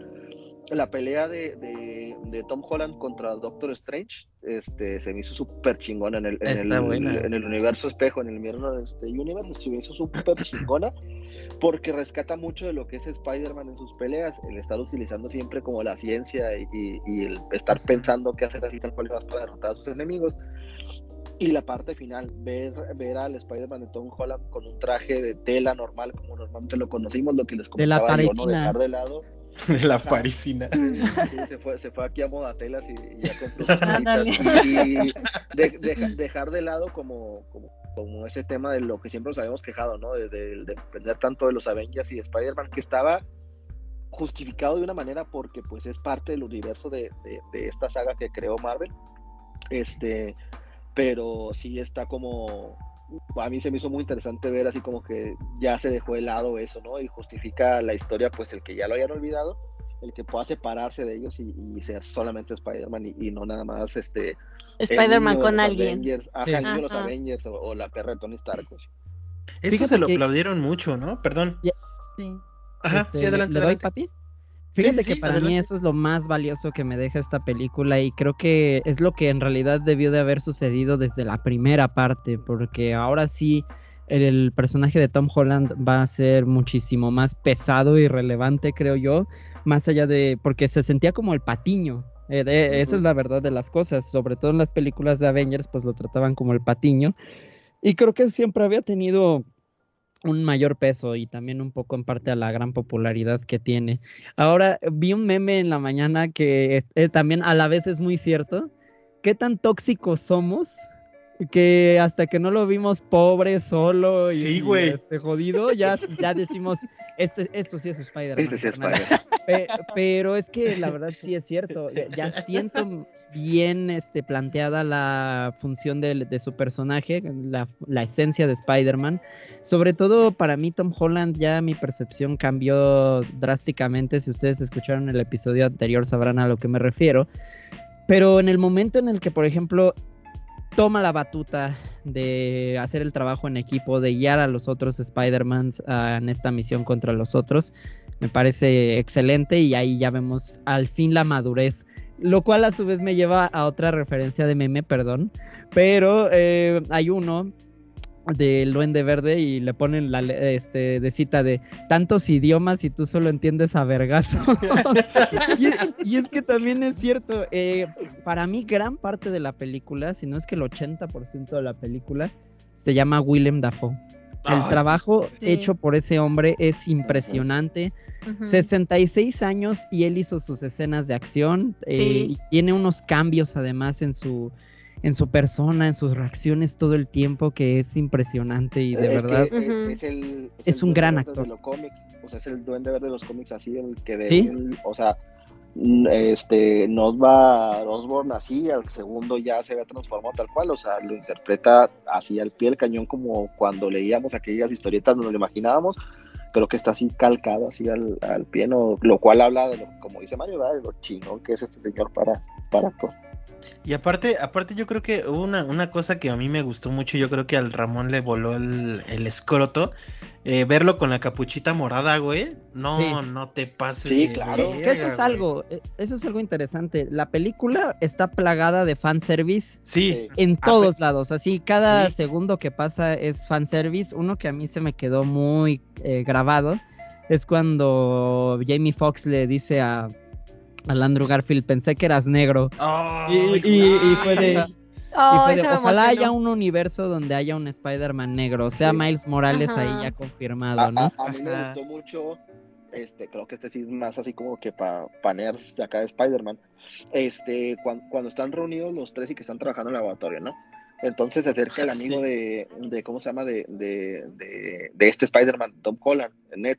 S4: La pelea de, de, de Tom Holland contra Doctor Strange, este, se me hizo súper chingona en el, en, el,
S1: buena.
S4: en el universo espejo, en el Mirror este, Universe, se me hizo súper chingona, porque rescata mucho de lo que es Spider-Man en sus peleas, el estar utilizando siempre como la ciencia y, y- y el estar pensando qué hacer así tal cual vas para derrotar a sus enemigos. Y la parte final, ver, ver al Spider-Man de Tom Holland con un traje de tela normal, como normalmente lo conocimos, lo que les
S3: De la
S4: comentaba yo, ¿no?
S3: parisina.
S4: Dejar de lado.
S1: de la parisina.
S4: Sí, se, fue, se fue aquí a Modatelas y, y ya compró sus. Y, y de- deja- dejar de lado como, como, como ese tema de lo que siempre nos habíamos quejado, ¿no? De, de- de depender tanto de los Avengers y de Spider-Man, que estaba justificado de una manera porque pues es parte del universo de, de- de esta saga que creó Marvel. Este, pero sí está como a mí se me hizo muy interesante ver así como que ya se dejó de lado eso, ¿no? Y justifica la historia, pues el que ya lo hayan olvidado, el que pueda separarse de ellos y, y ser solamente Spider-Man y, y no nada más este...
S2: Spider-Man con alguien.
S4: Avengers, ajá,
S3: Sí.
S4: el niño de los. Avengers o, o la perra de Tony Stark. pues.
S1: Eso
S3: Fíjate
S1: se lo
S3: que-
S1: aplaudieron mucho, ¿no? Perdón.
S2: Sí.
S1: Ajá,
S3: Este,
S1: sí, adelante,
S3: ¿Le doy,
S1: adelante.
S3: papi? Fíjate
S1: sí,
S3: que para mí eso es lo más valioso que me deja esta película y creo que es lo que en realidad debió de haber sucedido desde la primera parte, porque ahora sí el personaje de Tom Holland va a ser muchísimo más pesado y relevante, creo yo, más allá de, porque se sentía como el patiño. eh, de- Esa es la verdad de las cosas, sobre todo en las películas de Avengers, pues lo trataban como el patiño. Y creo que siempre había tenido un mayor peso y también un poco en parte a la gran popularidad que tiene. Ahora vi un meme en la mañana que eh, también a la vez es muy cierto. ¿Qué tan tóxicos somos? Que hasta que no lo vimos pobre, solo y,
S1: Sí,
S3: y,
S1: güey.
S3: este, jodido, ya, ya decimos, este, esto sí es Spider-Man.
S4: Este sí es
S3: carnal".
S4: Spider-Man.
S3: Pe- pero es que la verdad sí es cierto. Ya siento bien este, planteada la función de, su personaje, la, la esencia de Spider-Man. Sobre todo para mí, Tom Holland, ya mi percepción cambió drásticamente. Si ustedes escucharon el episodio anterior, sabrán a lo que me refiero. Pero en el momento en el que, por ejemplo, toma la batuta de hacer el trabajo en equipo, de guiar a los otros Spider-Mans ah, en esta misión contra los otros, me parece excelente y ahí ya vemos al fin la madurez. Lo cual a su vez me lleva a otra referencia de meme, perdón. Pero eh, hay uno del Duende Verde y le ponen la este, de cita de tantos idiomas y tú solo entiendes a vergazo. y, y es que también es cierto, eh, para mí gran parte de la película, si no es que el 80% de la película, se llama Willem Dafoe. El trabajo
S2: Sí.
S3: hecho por ese hombre es impresionante.
S2: Ujú.
S3: 66 años y él hizo sus escenas de acción. eh,
S2: Sí.
S3: y tiene unos cambios además en su, en su persona, en sus reacciones todo el tiempo que es impresionante y de
S4: Es que,
S3: verdad.
S4: es, el,
S3: Es
S4: el
S3: un gran actor.
S4: De los cómics, o sea, es el duende verde de los cómics así, el que de
S3: ¿Sí?
S4: él, o sea, este, Nosva Osborn así, al segundo ya se había transformado tal cual, o sea, lo interpreta así al pie del cañón como cuando leíamos aquellas historietas donde lo imaginábamos, creo que está así calcado así al, pie, ¿no? lo cual habla de lo, como dice Mario, de lo chingón que es este señor para, para actuar.
S1: Y aparte, aparte yo creo que hubo una, una cosa que a mí me gustó mucho, yo creo que al Ramón le voló el, el escroto, eh, verlo con la capuchita morada, güey, no,
S3: Sí.
S1: no te pases
S4: Sí, claro.
S3: Que eso es
S1: güey.
S3: algo, eh, eso es algo interesante. La película está plagada de fanservice
S1: Sí,
S4: Sí.
S3: en todos lados. Así, cada
S1: Sí.
S3: segundo que pasa es fanservice. Uno que a mí se me quedó muy eh, grabado es cuando Jamie Foxx le dice a, al Andrew Garfield, pensé que eras negro.
S1: Ay,
S3: Y, y- y fue de,
S1: güey.
S3: y
S2: Oh,
S3: fue de, ojalá haya un universo donde haya un Spider-Man negro. O sea,
S4: Sí.
S3: Miles Morales ahí ya confirmado,
S4: A,
S3: ¿no?
S4: a- a mí me gustó mucho, este, creo que este sí es más así como que para pa nerds de acá de Spider-Man, este, cuan- cuando, están reunidos los tres y que están trabajando en el laboratorio, ¿no? Entonces se acerca el amigo
S1: Sí.
S4: de, de, ¿cómo se llama? De, de, de, de este Spider-Man, Tom Holland, Ned,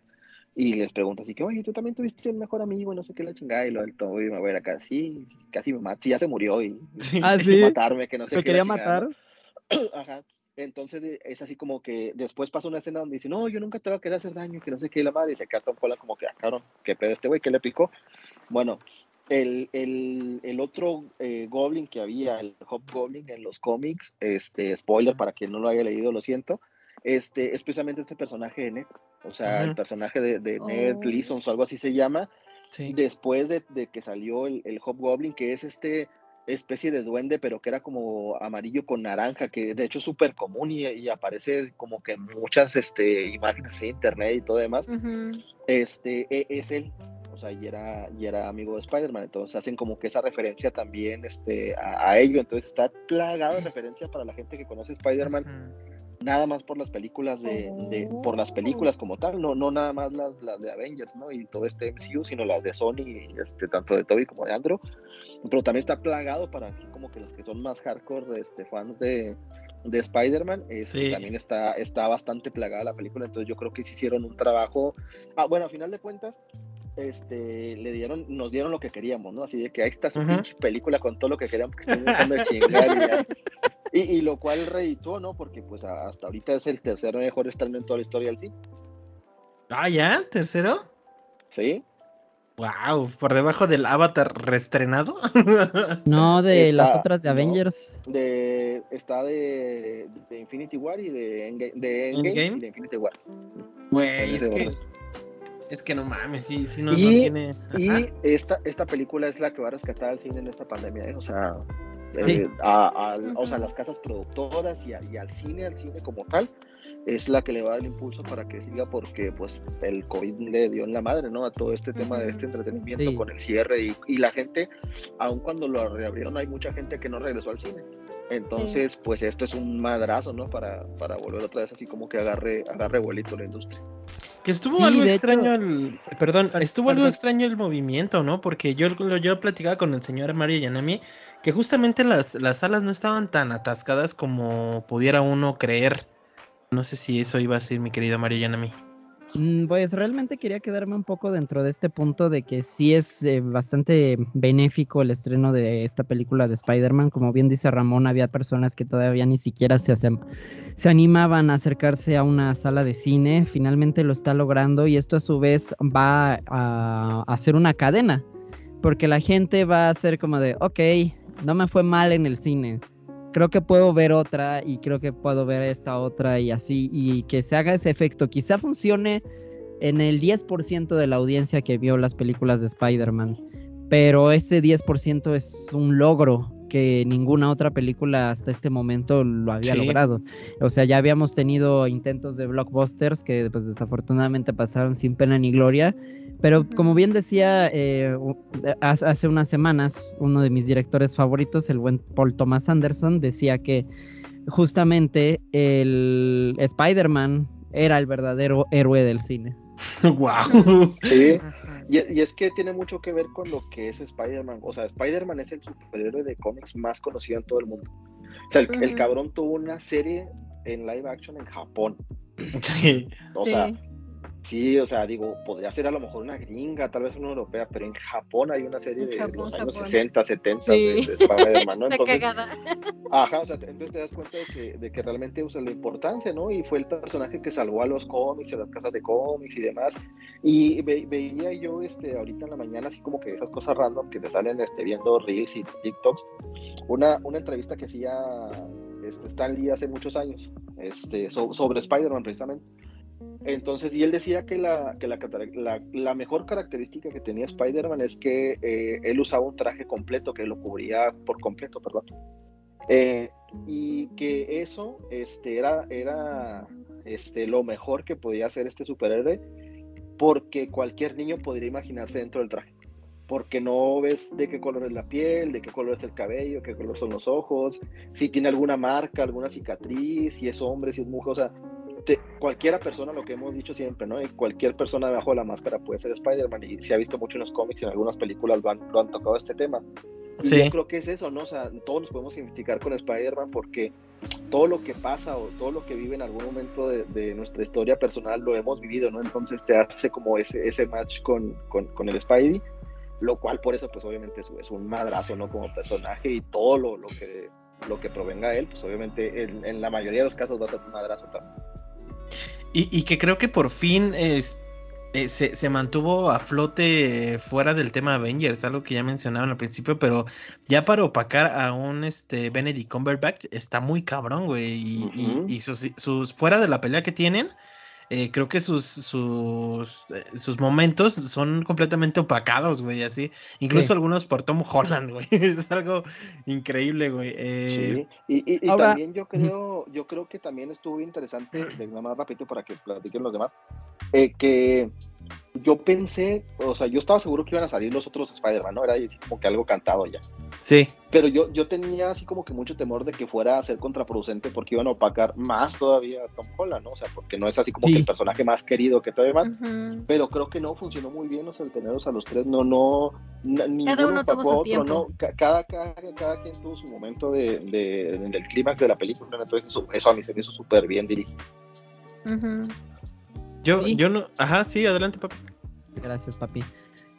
S4: y les pregunta así que, oye, tú también tuviste un mejor amigo, y no sé qué la chingada, y lo del Toby me voy a acá, sí, casi me mata, sí, ya se murió, y,
S1: Sí.
S3: Ah, ¿sí?
S4: matarme, que no sé
S3: ¿Lo
S4: qué la
S3: quería matar?
S4: Ajá. Entonces eh, es así como que después pasa una escena donde dice, no, yo nunca te voy a querer hacer daño, que no sé qué, y la madre, y se queda Tom Holland como que, ah, cabrón, qué pedo este güey, ¿qué le picó? Bueno, el, el, el otro eh, Goblin que había, el Hobgoblin en los cómics, este, spoiler para quien no lo haya leído, lo siento, este, es precisamente este personaje de Ned, o sea, el personaje de, de Ned
S2: Oh.
S4: Leeson o algo así se llama,
S1: Sí.
S4: después de, de que salió el, el Hobgoblin, que es este especie de duende, pero que era como amarillo con naranja, que de hecho es súper común y, y aparece como que en muchas este, imágenes de internet y todo demás, este, e- es él, o sea, y era, y era amigo de Spider-Man, entonces hacen como que esa referencia también este, a, a ello, entonces está plagado de referencia para la gente que conoce Spider-Man. Nada más por las películas de, de- por las películas como tal, no, no nada más las, las de Avengers, ¿no? Y todo este MCU, sino las de Sony, este, tanto de Toby como de Andrew. Pero también está plagado para aquí como que los que son más hardcore, este, fans de, de Spider-Man, este,
S1: Sí.
S4: también está, está bastante plagada la película, entonces yo creo que sí hicieron un trabajo, ah, bueno, a final de cuentas, este, le dieron, nos dieron lo que queríamos, ¿no? Así de que ahí está su pinche película con todo lo que queríamos que estén dejando de chingar y ya. Y, y lo cual reeditó, ¿no? Porque pues hasta ahorita es el tercer mejor estreno en toda la historia del cine.
S1: Ah, ya, tercero.
S4: ¿Sí?
S1: Wow, por debajo del Avatar reestrenado.
S3: No, de
S4: Está-
S3: las otras de
S4: no.
S3: Avengers.
S4: De, está de, de Infinity War y de Endgame, de Endgame,
S1: Endgame.
S4: y de Infinity War.
S1: Güey, es que, es que no mames, sí, sí, no, no
S4: Y-
S1: tiene.
S4: Y
S1: Ajá.
S4: esta, esta película es la que va a rescatar al cine en esta pandemia, ¿eh? O sea,
S3: Sí.
S4: eh, a, al- o sea, las casas productoras y, a- y al cine, al cine como tal, es la que le va a dar el impulso para que siga porque pues el COVID le dio en la madre, ¿no? A todo este tema de este entretenimiento
S3: Sí.
S4: con el cierre y, y la gente, aun cuando lo reabrieron, hay mucha gente que no regresó al cine. Entonces, pues esto es un madrazo, ¿no? Para, para volver otra vez así como que agarre, agarre vuelito la industria.
S1: Que estuvo
S3: Sí,
S1: algo extraño
S3: hecho-
S1: el. Perdón, estuvo algo extraño el movimiento, ¿no? Porque yo, lo- yo platicaba con el señor Mario Yanami que justamente las, las salas no estaban tan atascadas como pudiera uno creer. No sé si eso iba a ser mi querido Mario Yanami.
S3: Mm, Pues realmente quería quedarme un poco dentro de este punto de que sí es eh, bastante benéfico el estreno de esta película de Spider-Man. Como bien dice Ramón, había personas que todavía ni siquiera se, se animaban a acercarse a una sala de cine. Finalmente lo está logrando y esto a su vez va a hacer una cadena. Porque la gente va a ser como de, ok, no me fue mal en el cine. Creo que puedo ver otra y creo que puedo ver esta otra y así, y que se haga ese efecto. Quizá funcione en el 10% de la audiencia que vio las películas de Spider-Man, pero ese 10% es un logro que ninguna otra película hasta este momento lo había
S1: Sí.
S3: logrado. O sea, ya habíamos tenido intentos de blockbusters que pues desafortunadamente pasaron sin pena ni gloria, pero como bien decía eh, u- hace unas semanas, uno de mis directores favoritos, el buen Paul Thomas Anderson, decía que justamente el Spider-Man era el verdadero héroe del cine.
S1: ¡Wow!
S4: Sí, y, y es que tiene mucho que ver con lo que es Spider-Man. O sea, Spider-Man es el superhéroe de cómics más conocido en todo el mundo. O sea, el, cabrón tuvo una serie en live action en Japón.
S1: Sí.
S4: O sea, sí, o sea, digo, podría ser a lo mejor una gringa, tal vez una europea, pero en Japón hay una serie de
S2: Japón,
S4: los años
S2: Japón.
S4: 60, 70
S2: Sí.
S4: de, de Spider-Man, Entonces,
S2: cagada.
S4: Ajá, o sea, entonces te das cuenta de que, de que realmente usa la importancia, ¿no? Y fue el personaje que salvó a los cómics, a las casas de cómics y demás. Y ve- veía yo este, ahorita en la mañana, así como que esas cosas random que te salen este, viendo Reels y TikToks, una, una entrevista que hacía este, Stan Lee hace muchos años este, so- sobre Spider-Man precisamente. Entonces, y él decía que, la, que la, mejor característica que tenía Spider-Man es que eh, él usaba un traje completo, que lo cubría por completo, perdón. Eh, y que eso este, era, era este, lo mejor que podía hacer este superhéroe, porque cualquier niño podría imaginarse dentro del traje. Porque no ves de qué color es la piel, de qué color es el cabello, qué color son los ojos, si tiene alguna marca, alguna cicatriz, si es hombre, si es mujer, o sea, te- cualquiera persona, lo que hemos dicho siempre, ¿no? Y cualquier persona debajo de la máscara puede ser Spider-Man y se ha visto mucho en los cómics y en algunas películas lo han, lo han tocado este tema. Y
S1: Sí.
S4: yo creo que es eso, ¿no? O sea, todos nos podemos identificar con Spider-Man porque todo lo que pasa o todo lo que vive en algún momento de, de nuestra historia personal lo hemos vivido, ¿no? Entonces te hace como ese, ese match con, con, con el Spidey, lo cual por eso pues obviamente es, es un madrazo, ¿no? Como personaje y todo lo, lo que lo que provenga de él, pues obviamente en, en la mayoría de los casos va a ser un madrazo también.
S1: Y, y que creo que por fin es, eh, se, se mantuvo a flote fuera del tema Avengers, algo que ya mencionaban al principio, pero ya para opacar a un este Benedict Cumberbatch está muy cabrón, güey. Y, y-
S4: Ujú.
S1: y sus, sus fuera de la pelea que tienen, eh, creo que sus, sus, eh, sus momentos son completamente opacados, güey, así. Incluso
S3: Sí.
S1: algunos por Tom Holland, güey. es algo increíble, güey. Eh,
S4: Sí, y, y- y
S3: ahora-
S4: también yo creo, yo creo que también estuvo interesante, de nada más rapidito para que platiquen los demás, eh, que yo pensé, o sea, yo estaba seguro que iban a salir los otros Spider-Man, ¿no? Era así como que algo cantado ya.
S1: sí.
S4: Pero yo, yo tenía así como que mucho temor de que fuera a ser contraproducente porque iban a opacar más todavía a Tom Holland, ¿no? O sea, porque no es así como
S3: Sí.
S4: que el personaje más querido que todavía más.
S2: Ujú.
S4: Pero creo que no funcionó muy bien, o sea, el tenerlos a los tres, no, no, ninguno
S2: uno tuvo su
S4: a otro,
S2: tiempo.
S4: ¿no? Ca- Cada, cada, cada quien tuvo su momento de, de, del clímax de la película, ¿no? entonces eso, eso a mí se me hizo súper bien dirigido.
S1: Yo,
S3: Sí.
S1: yo no. Ajá, sí, adelante, papi.
S3: Gracias, papi.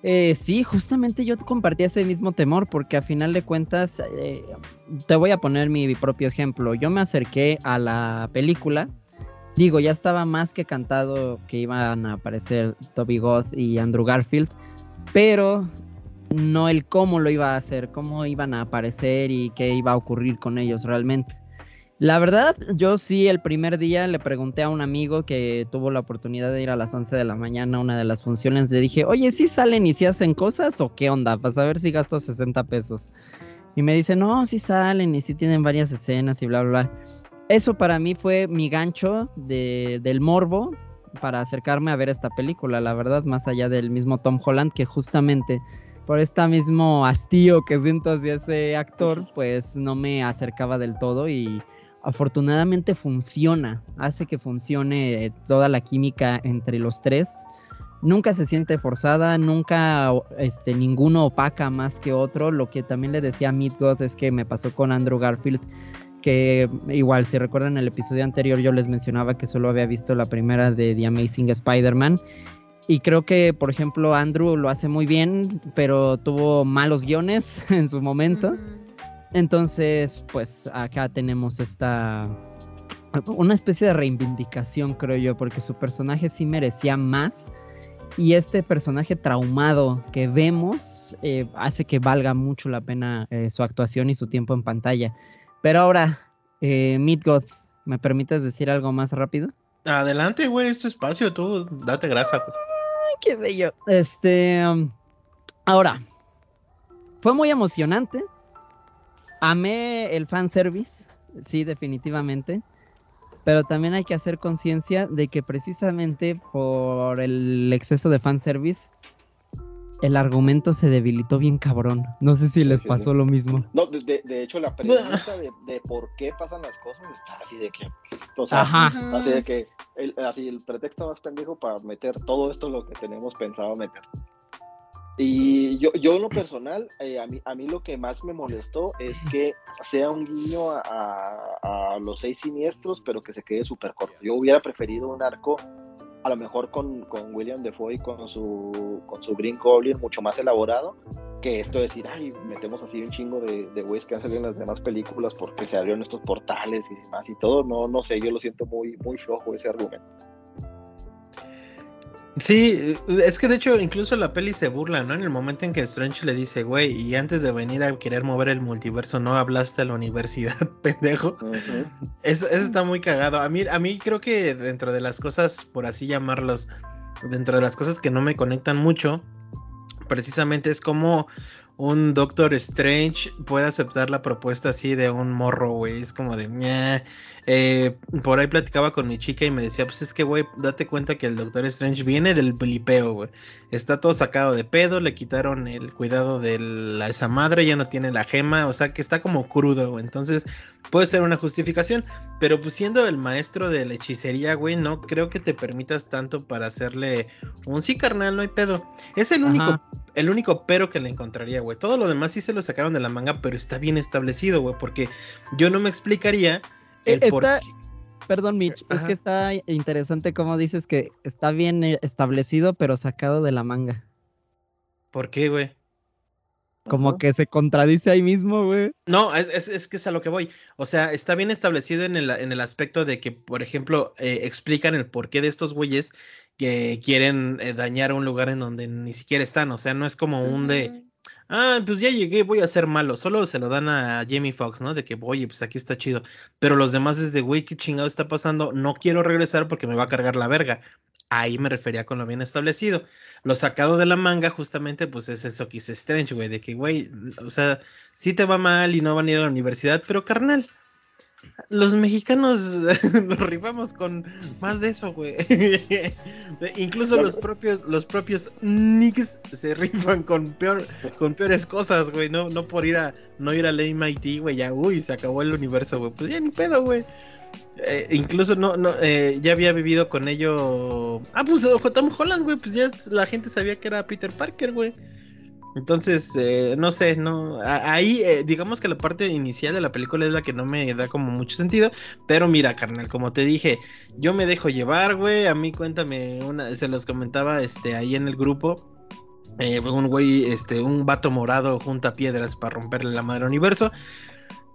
S3: Eh, sí, justamente yo compartí ese mismo temor porque a final de cuentas, eh, te voy a poner mi propio ejemplo. Yo me acerqué a la película, digo, ya estaba más que cantado que iban a aparecer Toby Goth y Andrew Garfield, pero no el cómo lo iba a hacer, cómo iban a aparecer y qué iba a ocurrir con ellos realmente. La verdad, yo sí el primer día le pregunté a un amigo que tuvo la oportunidad de ir a las 11 de la mañana a una de las funciones, le dije, oye, ¿sí salen y sí hacen cosas o qué onda? Para saber si gasto 60 pesos. Y me dice, no, sí salen y sí tienen varias escenas y bla, bla, bla. eso para mí fue mi gancho de, del morbo para acercarme a ver esta película, la verdad, más allá del mismo Tom Holland, que justamente por este mismo hastío que siento hacia ese actor, pues no me acercaba del todo y afortunadamente funciona, hace que funcione eh, toda la química entre los tres. Nunca se siente forzada, nunca este, ninguno opaca más que otro. Lo que también le decía a Midgod es que me pasó con Andrew Garfield, que igual si recuerdan el episodio anterior yo les mencionaba que solo había visto la primera de The Amazing Spider-Man y creo que por ejemplo Andrew lo hace muy bien pero tuvo malos guiones en su momento entonces pues acá tenemos esta una especie de reivindicación creo yo porque su personaje sí merecía más y este personaje traumado que vemos eh, hace que valga mucho la pena eh, su actuación y su tiempo en pantalla pero ahora, eh, Midgod, ¿me permites decir algo más rápido?
S1: Adelante, güey, es tu espacio, tú date grasa.
S3: Ay, qué bello. Este, um, ahora, fue muy emocionante. Amé el fanservice, sí, definitivamente. Pero también hay que hacer conciencia de que precisamente por el exceso de fanservice el argumento se debilitó bien cabrón. No sé si les pasó lo mismo.
S4: No, de, de, hecho la pregunta de, de, por qué pasan las cosas está así de que, o sea, Ajá. así de que, el, así el pretexto más pendejo para meter todo esto lo que tenemos pensado meter. Y yo, yo en lo personal, eh, a, mí, a mí lo que más me molestó es que sea un guiño a, a, a los seis siniestros, pero que se quede súper corto. Yo hubiera preferido un arco a lo mejor con, con William Defoe y con su, con su Green Goblin mucho más elaborado que esto de decir, ay, metemos así un chingo de, de güeyes que han salido en las demás películas porque se abrieron estos portales y demás y todo. No, no sé, yo lo siento muy, muy flojo ese argumento.
S1: Sí, es que de hecho incluso la peli se burla, ¿no? En el momento en que Strange le dice, güey, y antes de venir a querer mover el multiverso, ¿no hablaste a la universidad, pendejo? eso, está muy cagado. A mí, a mí creo que dentro de las cosas, por así llamarlos, dentro de las cosas que no me conectan mucho, precisamente es como un Doctor Strange puede aceptar la propuesta así de un morro, güey. Es como de, eh, por ahí platicaba con mi chica y me decía, pues es que, güey, date cuenta que el Doctor Strange viene del blipeo, güey. Está todo sacado de pedo, le quitaron el cuidado de la, esa madre, ya no tiene la gema, o sea que está como crudo, güey. Entonces puede ser una justificación, pero pues siendo el maestro de la hechicería, güey, no creo que te permitas tanto para hacerle un sí, carnal, no hay pedo. Es el único, el único pero que le encontraría, güey. Todo lo demás sí se lo sacaron de la manga, pero está bien establecido, güey, porque yo no me explicaría
S3: el está, Perdón, Mitch, es que está interesante cómo dices que está bien eh, establecido, pero sacado de la manga.
S1: ¿Por qué, güey?
S3: Como que se contradice ahí mismo, güey.
S1: No, es, es, es, que es a lo que voy. O sea, está bien establecido en el, en el aspecto de que, por ejemplo, eh, explican el porqué de estos güeyes que quieren eh, dañar un lugar en donde ni siquiera están. O sea, no es como un de, ah, pues ya llegué, voy a ser malo. Solo se lo dan a Jamie Foxx, ¿no? De que, oye, pues aquí está chido. Pero los demás es de, güey, qué chingado está pasando. No quiero regresar porque me va a cargar la verga. Ahí me refería con lo bien establecido. Lo sacado de la manga, justamente, pues es eso que hizo Strange, güey. De que, güey, o sea, sí te va mal y no van a ir a la universidad, pero carnal, los mexicanos nos rifamos con más de eso, güey. Incluso los propios, los propios nicks se rifan con peor, con peores cosas, güey. No, no por ir a, no ir al MIT, güey. Ya, uy, se acabó el universo, güey. Pues ya ni pedo, güey. Eh, incluso no, no, eh, ya había vivido con ello. Ah, pues Tom Holland, güey. Pues ya la gente sabía que era Peter Parker, güey. Entonces, eh, no sé, no. ahí, eh, digamos que la parte inicial de la película es la que no me da como mucho sentido. Pero mira, carnal, como te dije, yo me dejo llevar, güey. A mí cuéntame una, se los comentaba este ahí en el grupo. Eh, un güey, este, un vato morado junta piedras para romperle la madre al universo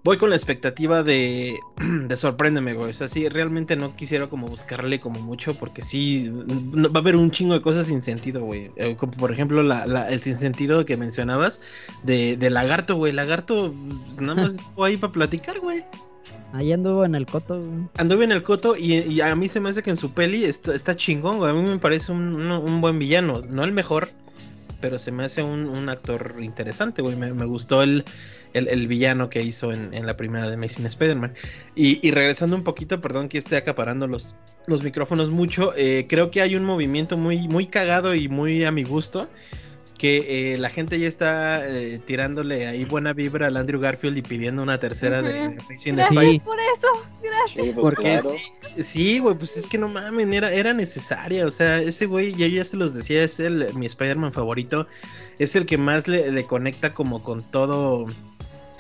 S1: voy con la expectativa de, de sorpréndeme, güey. O sea, sí, realmente no quisiera como buscarle como mucho, porque sí, va a haber un chingo de cosas sin sentido, güey. Eh, como por ejemplo, la, la, el sinsentido que mencionabas de, de Lagarto, güey. Lagarto pues, nada más estuvo ahí para platicar, güey.
S3: Ahí anduvo en el coto, güey.
S1: Anduvo en el coto y, y, a mí se me hace que en su peli está, está chingón, güey. A mí me parece un, un, un buen villano. No el mejor, pero se me hace un, un actor interesante, güey. Me, gustó el, el, el villano que hizo en, en la primera de Amazing Spider-Man. Y, y regresando un poquito, perdón que esté acaparando los, los micrófonos mucho, eh, creo que hay un movimiento muy, muy cagado y muy a mi gusto. Que eh, la gente ya está eh, tirándole ahí buena vibra al Andrew Garfield y pidiendo una tercera de,
S2: Ujú.
S1: de Amazing
S2: Gracias por eso. Gracias.
S4: Sí, pues,
S1: Porque
S4: claro.
S1: sí, sí, güey, pues es que no mamen, era, era necesaria. O sea, ese güey, ya yo ya se los decía, es el, mi Spider-Man favorito. Es el que más le, le conecta como con todo.